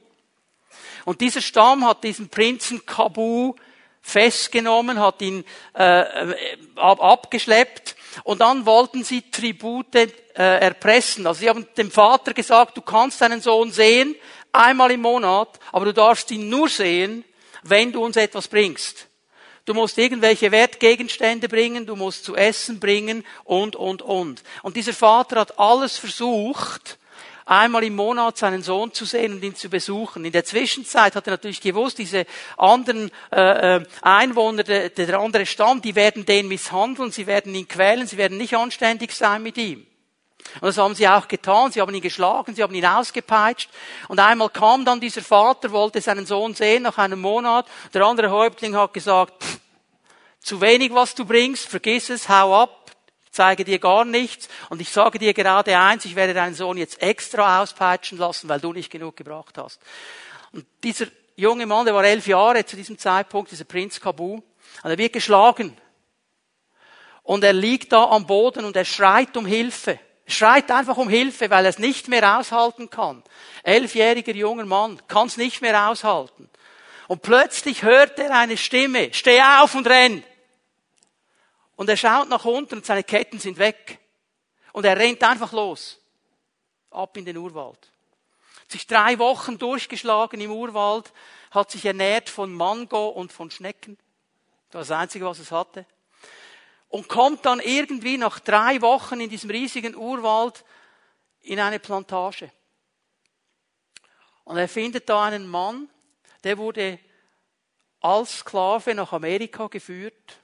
Und dieser Stamm hat diesen Prinzen Kabu festgenommen, hat ihn äh, äh abgeschleppt und dann wollten sie Tribute äh, erpressen. Also sie haben dem Vater gesagt, du kannst deinen Sohn sehen, einmal im Monat, aber du darfst ihn nur sehen, wenn du uns etwas bringst. Du musst irgendwelche Wertgegenstände bringen, du musst zu essen bringen und, und, und. Und dieser Vater hat alles versucht, einmal im Monat seinen Sohn zu sehen und ihn zu besuchen. In der Zwischenzeit hat er natürlich gewusst, diese anderen äh, äh, Einwohner, der, der andere Stamm, die werden den misshandeln, sie werden ihn quälen, sie werden nicht anständig sein mit ihm. Und das haben sie auch getan. Sie haben ihn geschlagen, sie haben ihn ausgepeitscht. Und einmal kam dann dieser Vater, wollte seinen Sohn sehen nach einem Monat. Der andere Häuptling hat gesagt, zu wenig, was du bringst, vergiss es, hau ab zeige dir gar nichts und ich sage dir gerade eins, ich werde deinen Sohn jetzt extra auspeitschen lassen, weil du nicht genug gebracht hast. Und dieser junge Mann, der war elf Jahre zu diesem Zeitpunkt, dieser Prinz Kabu, und er wird geschlagen. Und er liegt da am Boden und er schreit um Hilfe. Er schreit einfach um Hilfe, weil er es nicht mehr aushalten kann. Elfjähriger junger Mann kann es nicht mehr aushalten. Und plötzlich hört er eine Stimme, steh auf und renn. Und er schaut nach unten und seine Ketten sind weg. Und er rennt einfach los. Ab in den Urwald. Hat sich drei Wochen durchgeschlagen im Urwald, hat sich ernährt von Mango und von Schnecken. Das war das Einzige, was es hatte. Und kommt dann irgendwie nach drei Wochen in diesem riesigen Urwald in eine Plantage. Und er findet da einen Mann, der wurde als Sklave nach Amerika geführt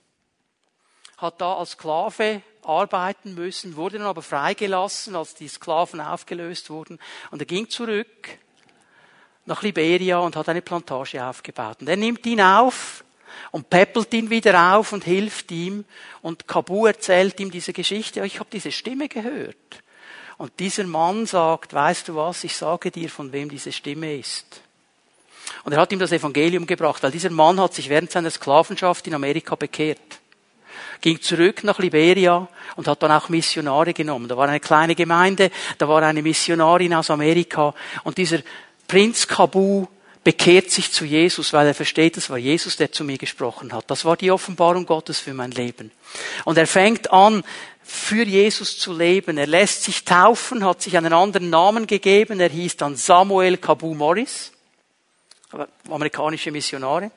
hat da als Sklave arbeiten müssen, wurde dann aber freigelassen, als die Sklaven aufgelöst wurden. Und er ging zurück nach Liberia und hat eine Plantage aufgebaut. Und er nimmt ihn auf und peppelt ihn wieder auf und hilft ihm. Und Kabu erzählt ihm diese Geschichte. Ich habe diese Stimme gehört. Und dieser Mann sagt, weißt du was, ich sage dir, von wem diese Stimme ist. Und er hat ihm das Evangelium gebracht, weil dieser Mann hat sich während seiner Sklavenschaft in Amerika bekehrt ging zurück nach Liberia und hat dann auch Missionare genommen. Da war eine kleine Gemeinde, da war eine Missionarin aus Amerika und dieser Prinz Kabu bekehrt sich zu Jesus, weil er versteht, es war Jesus, der zu mir gesprochen hat. Das war die Offenbarung Gottes für mein Leben. Und er fängt an, für Jesus zu leben. Er lässt sich taufen, hat sich einen anderen Namen gegeben. Er hieß dann Samuel Kabu Morris, amerikanische Missionare.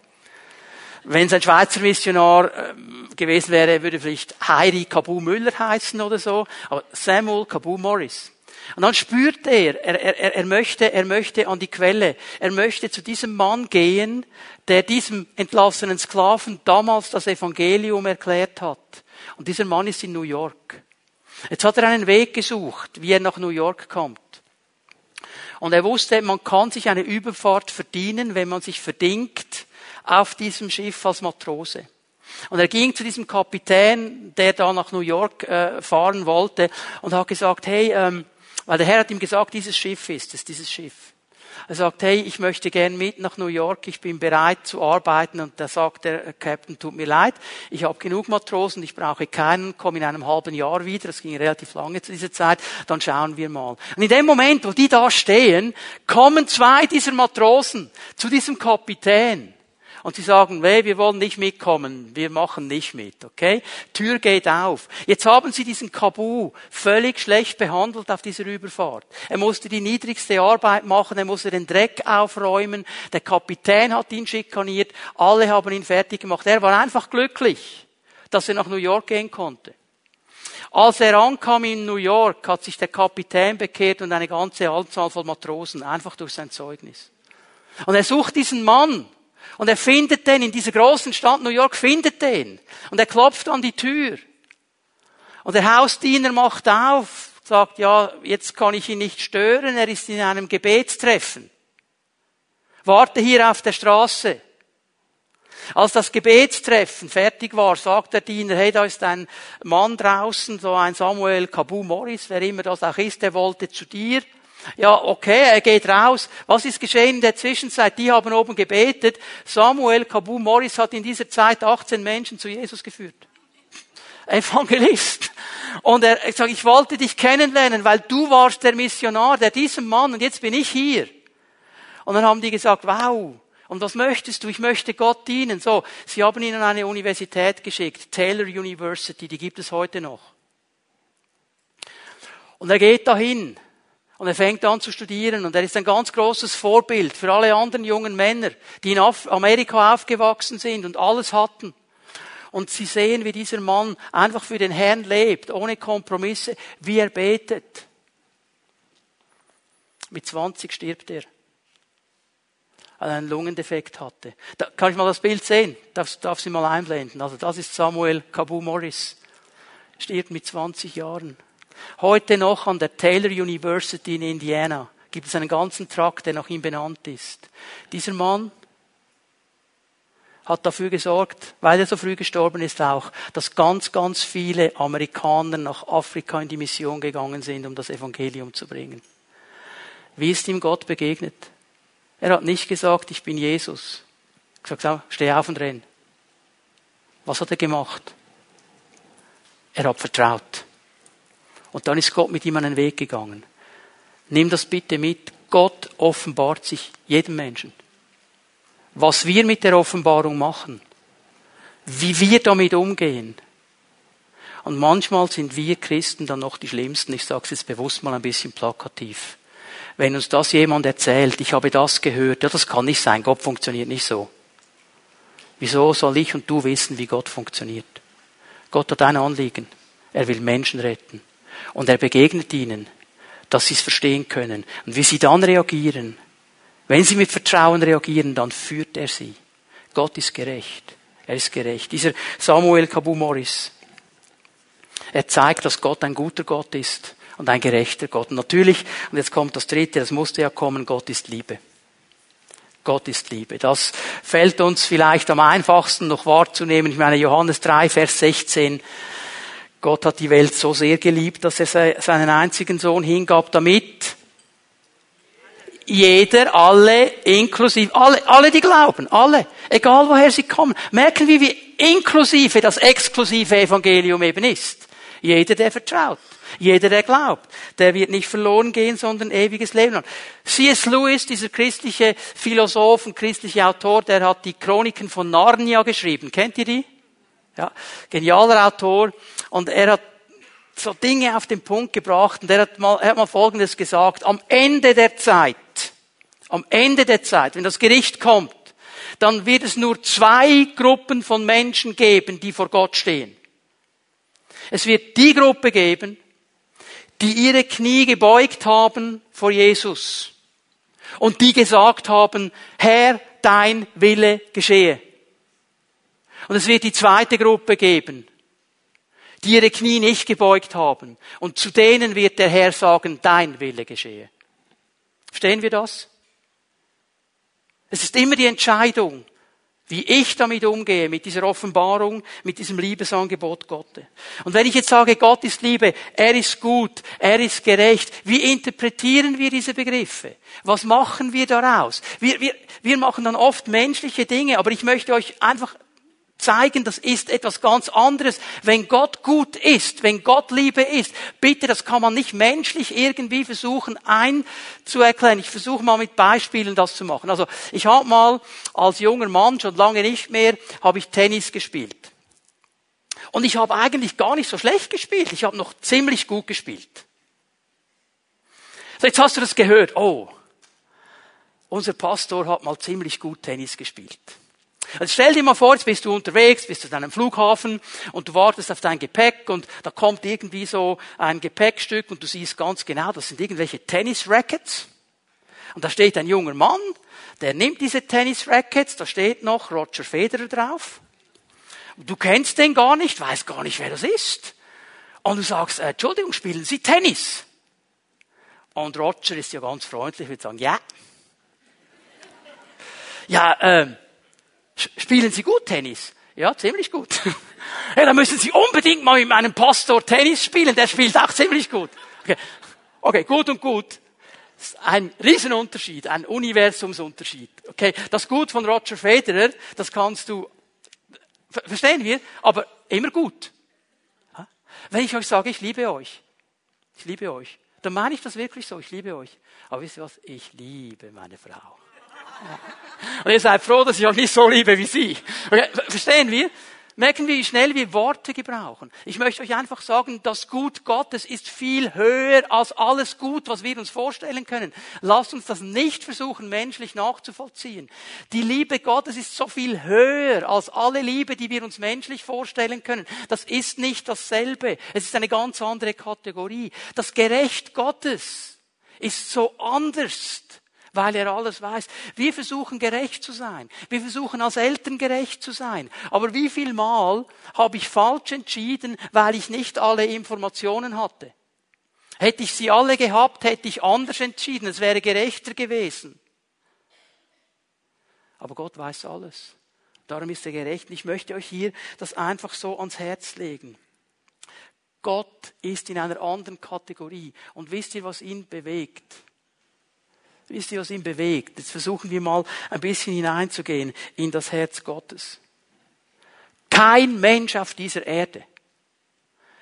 Wenn es ein Schweizer Missionar äh, gewesen wäre, würde vielleicht Heidi Kabu Müller heißen oder so, aber Samuel Kabu Morris. Und dann spürt er, er, er, er möchte, er möchte an die Quelle. Er möchte zu diesem Mann gehen, der diesem entlassenen Sklaven damals das Evangelium erklärt hat. Und dieser Mann ist in New York. Jetzt hat er einen Weg gesucht, wie er nach New York kommt. Und er wusste, man kann sich eine Überfahrt verdienen, wenn man sich verdingt, auf diesem Schiff als Matrose. Und er ging zu diesem Kapitän, der da nach New York äh, fahren wollte, und hat gesagt, hey, ähm, weil der Herr hat ihm gesagt, dieses Schiff ist es, dieses Schiff. Er sagt, hey, ich möchte gern mit nach New York, ich bin bereit zu arbeiten. Und da sagt der Captain, tut mir leid, ich habe genug Matrosen, ich brauche keinen, komme in einem halben Jahr wieder. Das ging relativ lange zu dieser Zeit. Dann schauen wir mal. Und in dem Moment, wo die da stehen, kommen zwei dieser Matrosen zu diesem Kapitän und sie sagen, hey, wir wollen nicht mitkommen, wir machen nicht mit, okay? Tür geht auf. Jetzt haben sie diesen Kabu völlig schlecht behandelt auf dieser Überfahrt. Er musste die niedrigste Arbeit machen, er musste den Dreck aufräumen, der Kapitän hat ihn schikaniert, alle haben ihn fertig gemacht. Er war einfach glücklich, dass er nach New York gehen konnte. Als er ankam in New York, hat sich der Kapitän bekehrt und eine ganze Anzahl von Matrosen, einfach durch sein Zeugnis. Und er sucht diesen Mann, und er findet den in dieser großen Stadt New York, findet den. Und er klopft an die Tür. Und der Hausdiener macht auf. sagt, ja, jetzt kann ich ihn nicht stören, er ist in einem Gebetstreffen. Warte hier auf der Straße. Als das Gebetstreffen fertig war, sagt der Diener, hey, da ist ein Mann draußen, so ein Samuel Kabu Morris, wer immer das auch ist, der wollte zu dir. Ja, okay, er geht raus. Was ist geschehen in der Zwischenzeit? Die haben oben gebetet. Samuel Kabu Morris hat in dieser Zeit 18 Menschen zu Jesus geführt. Evangelist. Und er sagt, ich wollte dich kennenlernen, weil du warst der Missionar, der diesem Mann, und jetzt bin ich hier. Und dann haben die gesagt, wow, und was möchtest du? Ich möchte Gott dienen. So, sie haben ihn an eine Universität geschickt, Taylor University, die gibt es heute noch. Und er geht dahin und er fängt an zu studieren und er ist ein ganz großes Vorbild für alle anderen jungen Männer, die in Amerika aufgewachsen sind und alles hatten. Und sie sehen, wie dieser Mann einfach für den Herrn lebt, ohne Kompromisse, wie er betet. Mit 20 stirbt er weil er einen Lungendefekt hatte. Da kann ich mal das Bild sehen? Darf, darf sie mal einblenden? Also das ist Samuel Kabu Morris. Stirbt mit 20 Jahren. Heute noch an der Taylor University in Indiana gibt es einen ganzen Trakt, der nach ihm benannt ist. Dieser Mann hat dafür gesorgt, weil er so früh gestorben ist auch, dass ganz, ganz viele Amerikaner nach Afrika in die Mission gegangen sind, um das Evangelium zu bringen. Wie ist ihm Gott begegnet? Er hat nicht gesagt, ich bin Jesus. Er hat gesagt, steh auf und renn. Was hat er gemacht? Er hat vertraut. Und dann ist Gott mit ihm einen Weg gegangen. Nimm das bitte mit. Gott offenbart sich jedem Menschen. Was wir mit der Offenbarung machen, wie wir damit umgehen. Und manchmal sind wir Christen dann noch die Schlimmsten. Ich sage es jetzt bewusst mal ein bisschen plakativ. Wenn uns das jemand erzählt, ich habe das gehört, ja, das kann nicht sein, Gott funktioniert nicht so. Wieso soll ich und du wissen, wie Gott funktioniert? Gott hat ein Anliegen. Er will Menschen retten. Und er begegnet ihnen, dass sie es verstehen können. Und wie sie dann reagieren, wenn sie mit Vertrauen reagieren, dann führt er sie. Gott ist gerecht. Er ist gerecht. Dieser Samuel Kabu Morris, er zeigt, dass Gott ein guter Gott ist und ein gerechter Gott. Und natürlich, und jetzt kommt das dritte, das musste ja kommen, Gott ist Liebe. Gott ist Liebe. Das fällt uns vielleicht am einfachsten noch wahrzunehmen. Ich meine, Johannes 3, Vers 16. Gott hat die Welt so sehr geliebt, dass er seinen einzigen Sohn hingab, damit jeder, alle, inklusive, alle, alle, die glauben, alle, egal woher sie kommen, merken wir, wie inklusive das exklusive Evangelium eben ist. Jeder, der vertraut. Jeder, der glaubt, der wird nicht verloren gehen, sondern ewiges Leben haben. C.S. Lewis, dieser christliche Philosoph und christliche Autor, der hat die Chroniken von Narnia geschrieben. Kennt ihr die? Ja, genialer Autor. Und er hat so Dinge auf den Punkt gebracht und er hat mal, er hat mal Folgendes gesagt. Am Ende der Zeit, am Ende der Zeit, wenn das Gericht kommt, dann wird es nur zwei Gruppen von Menschen geben, die vor Gott stehen. Es wird die Gruppe geben, die ihre Knie gebeugt haben vor Jesus und die gesagt haben, Herr, dein Wille geschehe. Und es wird die zweite Gruppe geben, die ihre Knie nicht gebeugt haben. Und zu denen wird der Herr sagen, dein Wille geschehe. Verstehen wir das? Es ist immer die Entscheidung, wie ich damit umgehe, mit dieser Offenbarung, mit diesem Liebesangebot Gottes. Und wenn ich jetzt sage, Gott ist Liebe, er ist gut, er ist gerecht, wie interpretieren wir diese Begriffe? Was machen wir daraus? Wir, wir, wir machen dann oft menschliche Dinge, aber ich möchte euch einfach zeigen, das ist etwas ganz anderes. Wenn Gott gut ist, wenn Gott Liebe ist, bitte, das kann man nicht menschlich irgendwie versuchen einzuerklären. Ich versuche mal mit Beispielen das zu machen. Also ich habe mal als junger Mann, schon lange nicht mehr, habe ich Tennis gespielt. Und ich habe eigentlich gar nicht so schlecht gespielt. Ich habe noch ziemlich gut gespielt. So, jetzt hast du das gehört. Oh, unser Pastor hat mal ziemlich gut Tennis gespielt. Also stell dir mal vor, jetzt bist du unterwegs, bist du an einem Flughafen und du wartest auf dein Gepäck und da kommt irgendwie so ein Gepäckstück und du siehst ganz genau, das sind irgendwelche Tennis-Rackets. Und da steht ein junger Mann, der nimmt diese Tennis-Rackets, da steht noch Roger Federer drauf. Du kennst den gar nicht, weißt gar nicht, wer das ist. Und du sagst, äh, Entschuldigung, spielen Sie Tennis? Und Roger ist ja ganz freundlich, wird sagen, ja. Ja, ähm, spielen Sie gut Tennis? Ja, ziemlich gut. [laughs] ja, dann müssen Sie unbedingt mal mit meinem Pastor Tennis spielen, der spielt auch ziemlich gut. Okay, okay gut und gut. Ein Riesenunterschied, ein Universumsunterschied. Okay, das Gut von Roger Federer, das kannst du, verstehen wir, aber immer gut. Wenn ich euch sage, ich liebe euch, ich liebe euch, dann meine ich das wirklich so, ich liebe euch. Aber wisst ihr was? Ich liebe meine Frau. Und ihr seid froh, dass ich euch nicht so liebe wie sie. Okay, verstehen wir? Merken wir, wie schnell wir Worte gebrauchen. Ich möchte euch einfach sagen, das Gut Gottes ist viel höher als alles Gut, was wir uns vorstellen können. Lasst uns das nicht versuchen, menschlich nachzuvollziehen. Die Liebe Gottes ist so viel höher als alle Liebe, die wir uns menschlich vorstellen können. Das ist nicht dasselbe. Es ist eine ganz andere Kategorie. Das Gerecht Gottes ist so anders weil er alles weiß. Wir versuchen gerecht zu sein. Wir versuchen als Eltern gerecht zu sein. Aber wie viel Mal habe ich falsch entschieden, weil ich nicht alle Informationen hatte? Hätte ich sie alle gehabt, hätte ich anders entschieden. Es wäre gerechter gewesen. Aber Gott weiß alles. Darum ist er gerecht. Ich möchte euch hier das einfach so ans Herz legen. Gott ist in einer anderen Kategorie. Und wisst ihr, was ihn bewegt? Wisst ihr, was ihn bewegt? Jetzt versuchen wir mal ein bisschen hineinzugehen in das Herz Gottes. Kein Mensch auf dieser Erde,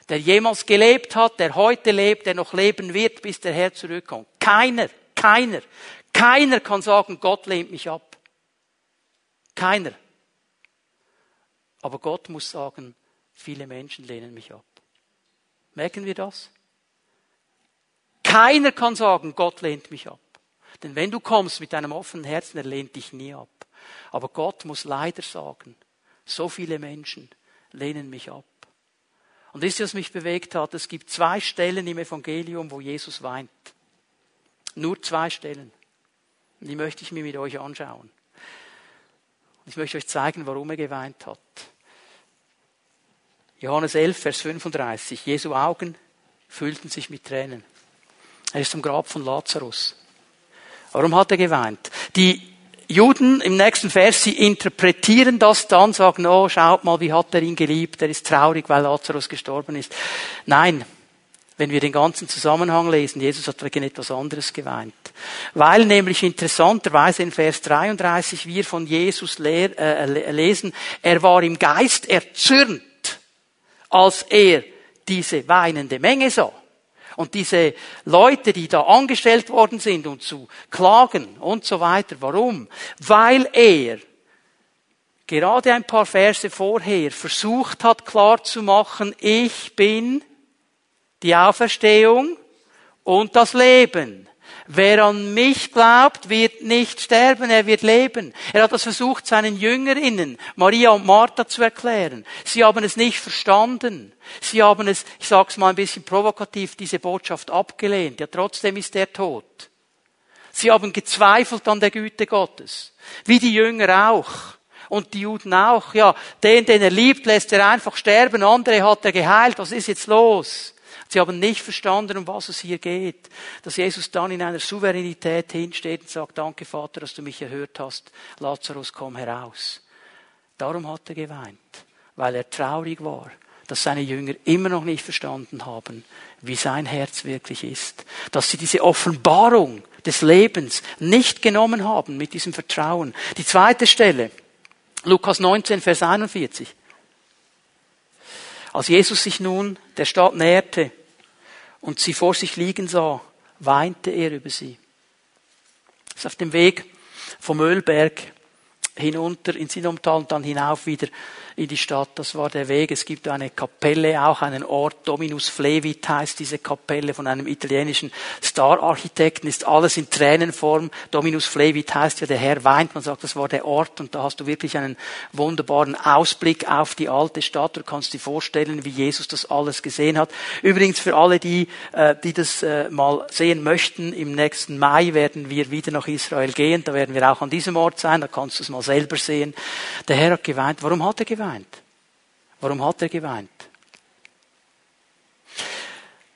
der jemals gelebt hat, der heute lebt, der noch leben wird, bis der Herr zurückkommt. Keiner, keiner, keiner kann sagen, Gott lehnt mich ab. Keiner. Aber Gott muss sagen, viele Menschen lehnen mich ab. Merken wir das? Keiner kann sagen, Gott lehnt mich ab. Denn wenn du kommst mit einem offenen Herzen, er lehnt dich nie ab. Aber Gott muss leider sagen, so viele Menschen lehnen mich ab. Und wisst ihr, was mich bewegt hat? Es gibt zwei Stellen im Evangelium, wo Jesus weint. Nur zwei Stellen. Und die möchte ich mir mit euch anschauen. Und ich möchte euch zeigen, warum er geweint hat. Johannes 11, Vers 35. Jesu Augen füllten sich mit Tränen. Er ist am Grab von Lazarus. Warum hat er geweint? Die Juden im nächsten Vers, sie interpretieren das dann, sagen, oh, schaut mal, wie hat er ihn geliebt, er ist traurig, weil Lazarus gestorben ist. Nein, wenn wir den ganzen Zusammenhang lesen, Jesus hat wegen etwas anderes geweint. Weil nämlich interessanterweise in Vers 33 wir von Jesus äh, lesen, er war im Geist erzürnt, als er diese weinende Menge sah. Und diese Leute, die da angestellt worden sind und zu klagen und so weiter, warum? Weil er gerade ein paar Verse vorher versucht hat klarzumachen, ich bin die Auferstehung und das Leben. Wer an mich glaubt, wird nicht sterben, er wird leben. Er hat das versucht, seinen Jüngerinnen, Maria und Martha, zu erklären. Sie haben es nicht verstanden. Sie haben es, ich sage es mal ein bisschen provokativ, diese Botschaft abgelehnt. Ja, trotzdem ist er tot. Sie haben gezweifelt an der Güte Gottes. Wie die Jünger auch. Und die Juden auch. Ja, den, den er liebt, lässt er einfach sterben. Andere hat er geheilt. Was ist jetzt los? Sie haben nicht verstanden, um was es hier geht. Dass Jesus dann in einer Souveränität hinsteht und sagt, danke Vater, dass du mich erhört hast. Lazarus, komm heraus. Darum hat er geweint, weil er traurig war, dass seine Jünger immer noch nicht verstanden haben, wie sein Herz wirklich ist. Dass sie diese Offenbarung des Lebens nicht genommen haben mit diesem Vertrauen. Die zweite Stelle, Lukas 19, Vers 41. Als Jesus sich nun der Stadt näherte, und sie vor sich liegen sah, weinte er über sie. Er ist auf dem Weg vom Ölberg hinunter ins Sinomtal und dann hinauf wieder in die Stadt. Das war der Weg. Es gibt eine Kapelle, auch einen Ort. Dominus Flevit heißt diese Kapelle von einem italienischen Star-Architekten. Ist alles in Tränenform. Dominus Flevit heißt ja, der Herr weint. Man sagt, das war der Ort. Und da hast du wirklich einen wunderbaren Ausblick auf die alte Stadt. Du kannst dir vorstellen, wie Jesus das alles gesehen hat. Übrigens für alle die, äh, die das äh, mal sehen möchten, im nächsten Mai werden wir wieder nach Israel gehen. Da werden wir auch an diesem Ort sein. Da kannst du es mal selber sehen. Der Herr hat geweint. Warum hat er geweint? Geweint? Warum hat er geweint?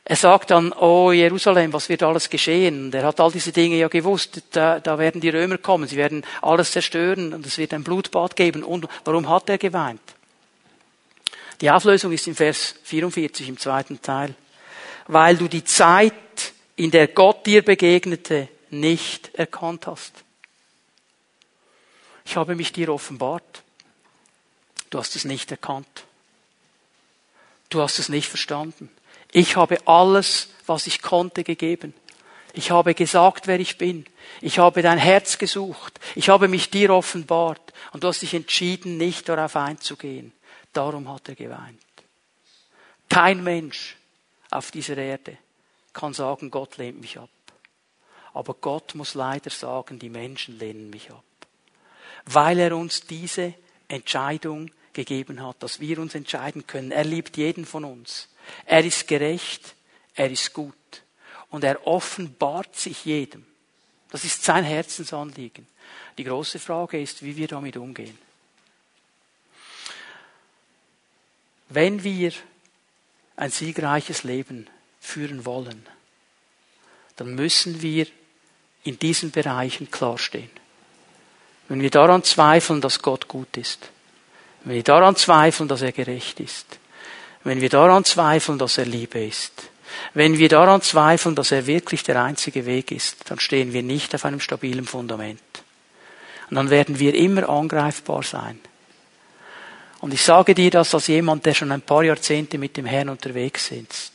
er sagt dann, oh Jerusalem, was wird alles geschehen? Und er hat all diese Dinge ja gewusst. Da, da werden die Römer kommen, sie werden alles zerstören und es wird ein Blutbad geben. Und warum hat er geweint? Die Auflösung ist im Vers 44 im zweiten Teil. Weil du die Zeit, in der Gott dir begegnete, nicht erkannt hast. Ich habe mich dir offenbart. Du hast es nicht erkannt. Du hast es nicht verstanden. Ich habe alles, was ich konnte, gegeben. Ich habe gesagt, wer ich bin. Ich habe dein Herz gesucht. Ich habe mich dir offenbart. Und du hast dich entschieden, nicht darauf einzugehen. Darum hat er geweint. Kein Mensch auf dieser Erde kann sagen, Gott lehnt mich ab. Aber Gott muss leider sagen, die Menschen lehnen mich ab. Weil er uns diese Entscheidung gegeben hat, dass wir uns entscheiden können. Er liebt jeden von uns. Er ist gerecht, er ist gut und er offenbart sich jedem. Das ist sein Herzensanliegen. Die große Frage ist, wie wir damit umgehen. Wenn wir ein siegreiches Leben führen wollen, dann müssen wir in diesen Bereichen klarstehen. Wenn wir daran zweifeln, dass Gott gut ist, wenn wir daran zweifeln, dass er gerecht ist, wenn wir daran zweifeln, dass er Liebe ist, wenn wir daran zweifeln, dass er wirklich der einzige Weg ist, dann stehen wir nicht auf einem stabilen Fundament. Und dann werden wir immer angreifbar sein. Und ich sage dir das als jemand, der schon ein paar Jahrzehnte mit dem Herrn unterwegs ist.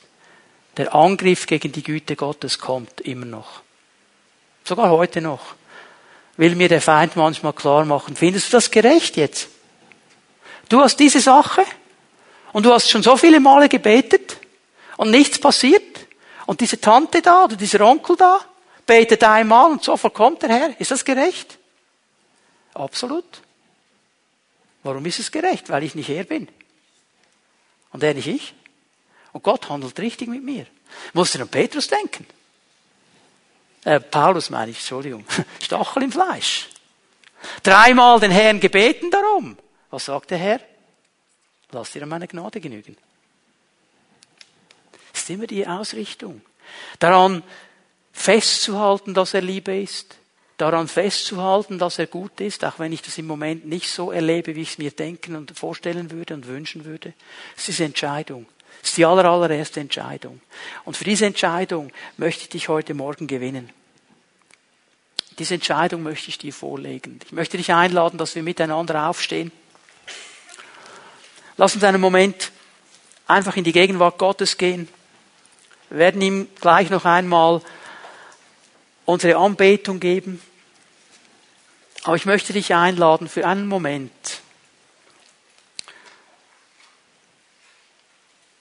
Der Angriff gegen die Güte Gottes kommt immer noch. Sogar heute noch. Will mir der Feind manchmal klar machen, findest du das gerecht jetzt? Du hast diese Sache? Und du hast schon so viele Male gebetet und nichts passiert. Und diese Tante da oder dieser Onkel da betet einmal und sofort kommt der Herr. Ist das gerecht? Absolut. Warum ist es gerecht? Weil ich nicht er bin. Und er nicht ich. Und Gott handelt richtig mit mir. Musst du an Petrus denken? Äh, Paulus meine ich, Entschuldigung. [laughs] Stachel im Fleisch. Dreimal den Herrn gebeten darum. Was sagt der Herr? Lass dir an meine Gnade genügen. Das ist immer die Ausrichtung. Daran festzuhalten, dass er Liebe ist. Daran festzuhalten, dass er gut ist, auch wenn ich das im Moment nicht so erlebe, wie ich es mir denken und vorstellen würde und wünschen würde. Es ist Entscheidung. Es ist die aller, allererste Entscheidung. Und für diese Entscheidung möchte ich dich heute Morgen gewinnen. Diese Entscheidung möchte ich dir vorlegen. Ich möchte dich einladen, dass wir miteinander aufstehen. Lass uns einen Moment einfach in die Gegenwart Gottes gehen. Wir werden ihm gleich noch einmal unsere Anbetung geben. Aber ich möchte dich einladen, für einen Moment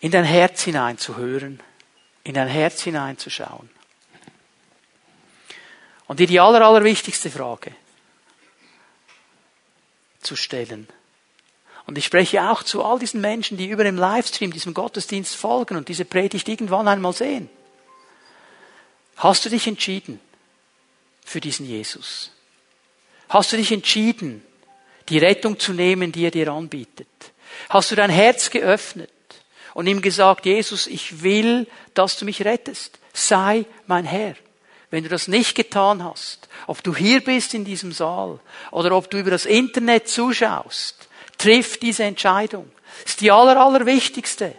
in dein Herz hineinzuhören, in dein Herz hineinzuschauen. Und dir die aller, allerwichtigste Frage zu stellen. Und ich spreche auch zu all diesen Menschen, die über dem Livestream diesem Gottesdienst folgen und diese Predigt irgendwann einmal sehen. Hast du dich entschieden für diesen Jesus? Hast du dich entschieden, die Rettung zu nehmen, die er dir anbietet? Hast du dein Herz geöffnet und ihm gesagt, Jesus, ich will, dass du mich rettest. Sei mein Herr. Wenn du das nicht getan hast, ob du hier bist in diesem Saal oder ob du über das Internet zuschaust, Triff diese Entscheidung. Das ist die aller, allerwichtigste.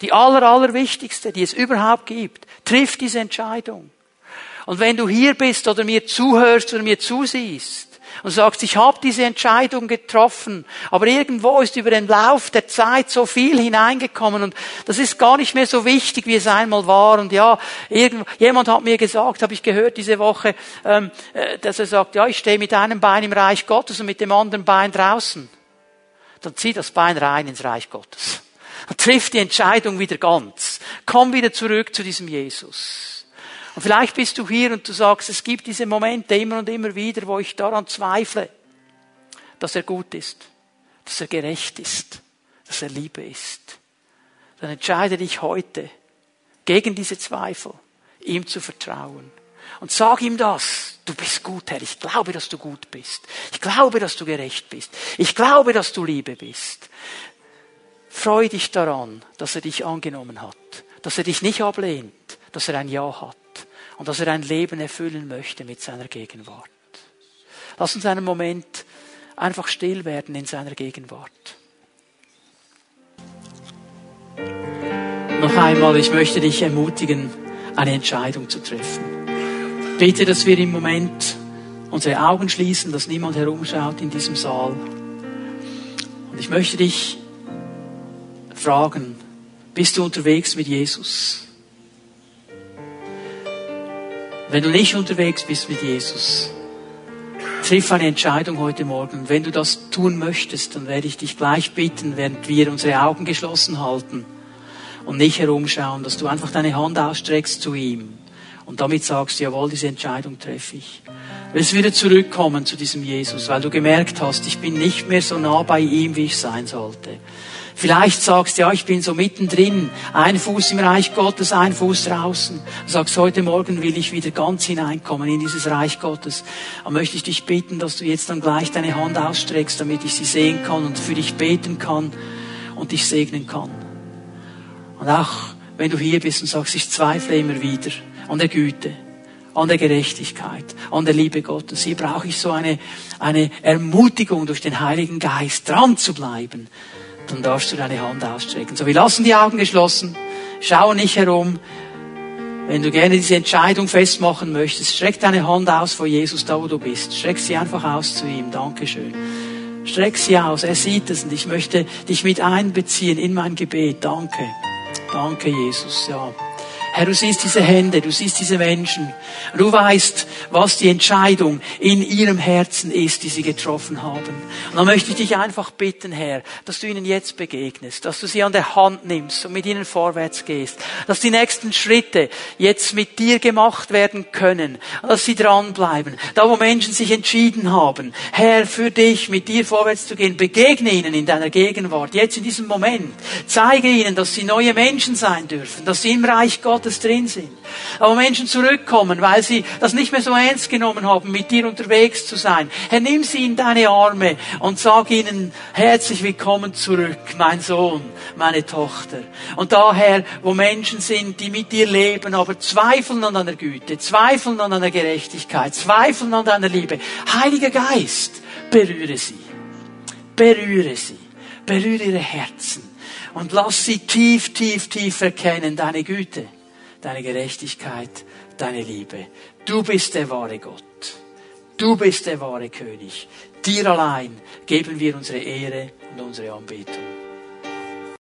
Die aller, allerwichtigste, die es überhaupt gibt. Triff diese Entscheidung. Und wenn du hier bist oder mir zuhörst oder mir zusiehst und sagst, ich habe diese Entscheidung getroffen, aber irgendwo ist über den Lauf der Zeit so viel hineingekommen und das ist gar nicht mehr so wichtig, wie es einmal war. Und ja, irgend, jemand hat mir gesagt, habe ich gehört diese Woche, ähm, äh, dass er sagt, ja, ich stehe mit einem Bein im Reich Gottes und mit dem anderen Bein draußen dann zieh das Bein rein ins Reich Gottes. Und triff die Entscheidung wieder ganz. Komm wieder zurück zu diesem Jesus. Und vielleicht bist du hier und du sagst, es gibt diese Momente immer und immer wieder, wo ich daran zweifle, dass er gut ist, dass er gerecht ist, dass er Liebe ist. Dann entscheide dich heute gegen diese Zweifel, ihm zu vertrauen. Und sag ihm das du bist gut, Herr. Ich glaube, dass du gut bist. Ich glaube, dass du gerecht bist. Ich glaube, dass du Liebe bist. Freu dich daran, dass er dich angenommen hat, dass er dich nicht ablehnt, dass er ein Ja hat und dass er ein Leben erfüllen möchte mit seiner Gegenwart. Lass uns einen Moment einfach still werden in seiner Gegenwart. Noch einmal, ich möchte dich ermutigen, eine Entscheidung zu treffen. Bitte, dass wir im Moment unsere Augen schließen, dass niemand herumschaut in diesem Saal. Und ich möchte dich fragen, bist du unterwegs mit Jesus? Wenn du nicht unterwegs bist mit Jesus, triff eine Entscheidung heute Morgen. Wenn du das tun möchtest, dann werde ich dich gleich bitten, während wir unsere Augen geschlossen halten und nicht herumschauen, dass du einfach deine Hand ausstreckst zu ihm und damit sagst, jawohl, diese Entscheidung treffe ich. Du willst wieder zurückkommen zu diesem Jesus, weil du gemerkt hast, ich bin nicht mehr so nah bei ihm, wie ich sein sollte. Vielleicht sagst du, ja, ich bin so mittendrin, ein Fuß im Reich Gottes, ein Fuß draußen. Du sagst, heute Morgen will ich wieder ganz hineinkommen in dieses Reich Gottes. Dann möchte ich dich bitten, dass du jetzt dann gleich deine Hand ausstreckst, damit ich sie sehen kann und für dich beten kann und dich segnen kann. Und auch wenn du hier bist und sagst, ich zweifle immer wieder an der Güte, an der Gerechtigkeit, an der Liebe Gottes. Hier brauche ich so eine, eine Ermutigung durch den Heiligen Geist, dran zu bleiben dann darfst du deine Hand ausstrecken. So, wir lassen die Augen geschlossen, schau nicht herum. Wenn du gerne diese Entscheidung festmachen möchtest, streck deine Hand aus vor Jesus, da wo du bist. Streck sie einfach aus zu ihm. Dankeschön. Streck sie aus. Er sieht es und ich möchte dich mit einbeziehen in mein Gebet. Danke. Danke, Jesus. Ja. Herr, du siehst diese Hände, du siehst diese Menschen. Du weißt, was die Entscheidung in ihrem Herzen ist, die sie getroffen haben. Und dann möchte ich dich einfach bitten, Herr, dass du ihnen jetzt begegnest, dass du sie an der Hand nimmst und mit ihnen vorwärts gehst, dass die nächsten Schritte jetzt mit dir gemacht werden können, dass sie dranbleiben. Da, wo Menschen sich entschieden haben, Herr, für dich, mit dir vorwärts zu gehen, begegne ihnen in deiner Gegenwart, jetzt in diesem Moment. Zeige ihnen, dass sie neue Menschen sein dürfen, dass sie im Reich Gottes Gottes drin sind. Aber Menschen zurückkommen, weil sie das nicht mehr so ernst genommen haben, mit dir unterwegs zu sein. Herr, nimm sie in deine Arme und sag ihnen herzlich willkommen zurück, mein Sohn, meine Tochter. Und daher, wo Menschen sind, die mit dir leben, aber zweifeln an deiner Güte, zweifeln an deiner Gerechtigkeit, zweifeln an deiner Liebe. Heiliger Geist, berühre sie. Berühre sie. Berühre ihre Herzen und lass sie tief, tief, tief erkennen, deine Güte, deine Gerechtigkeit, deine Liebe. Du bist der wahre Gott. Du bist der wahre König. Dir allein geben wir unsere Ehre und unsere Anbetung.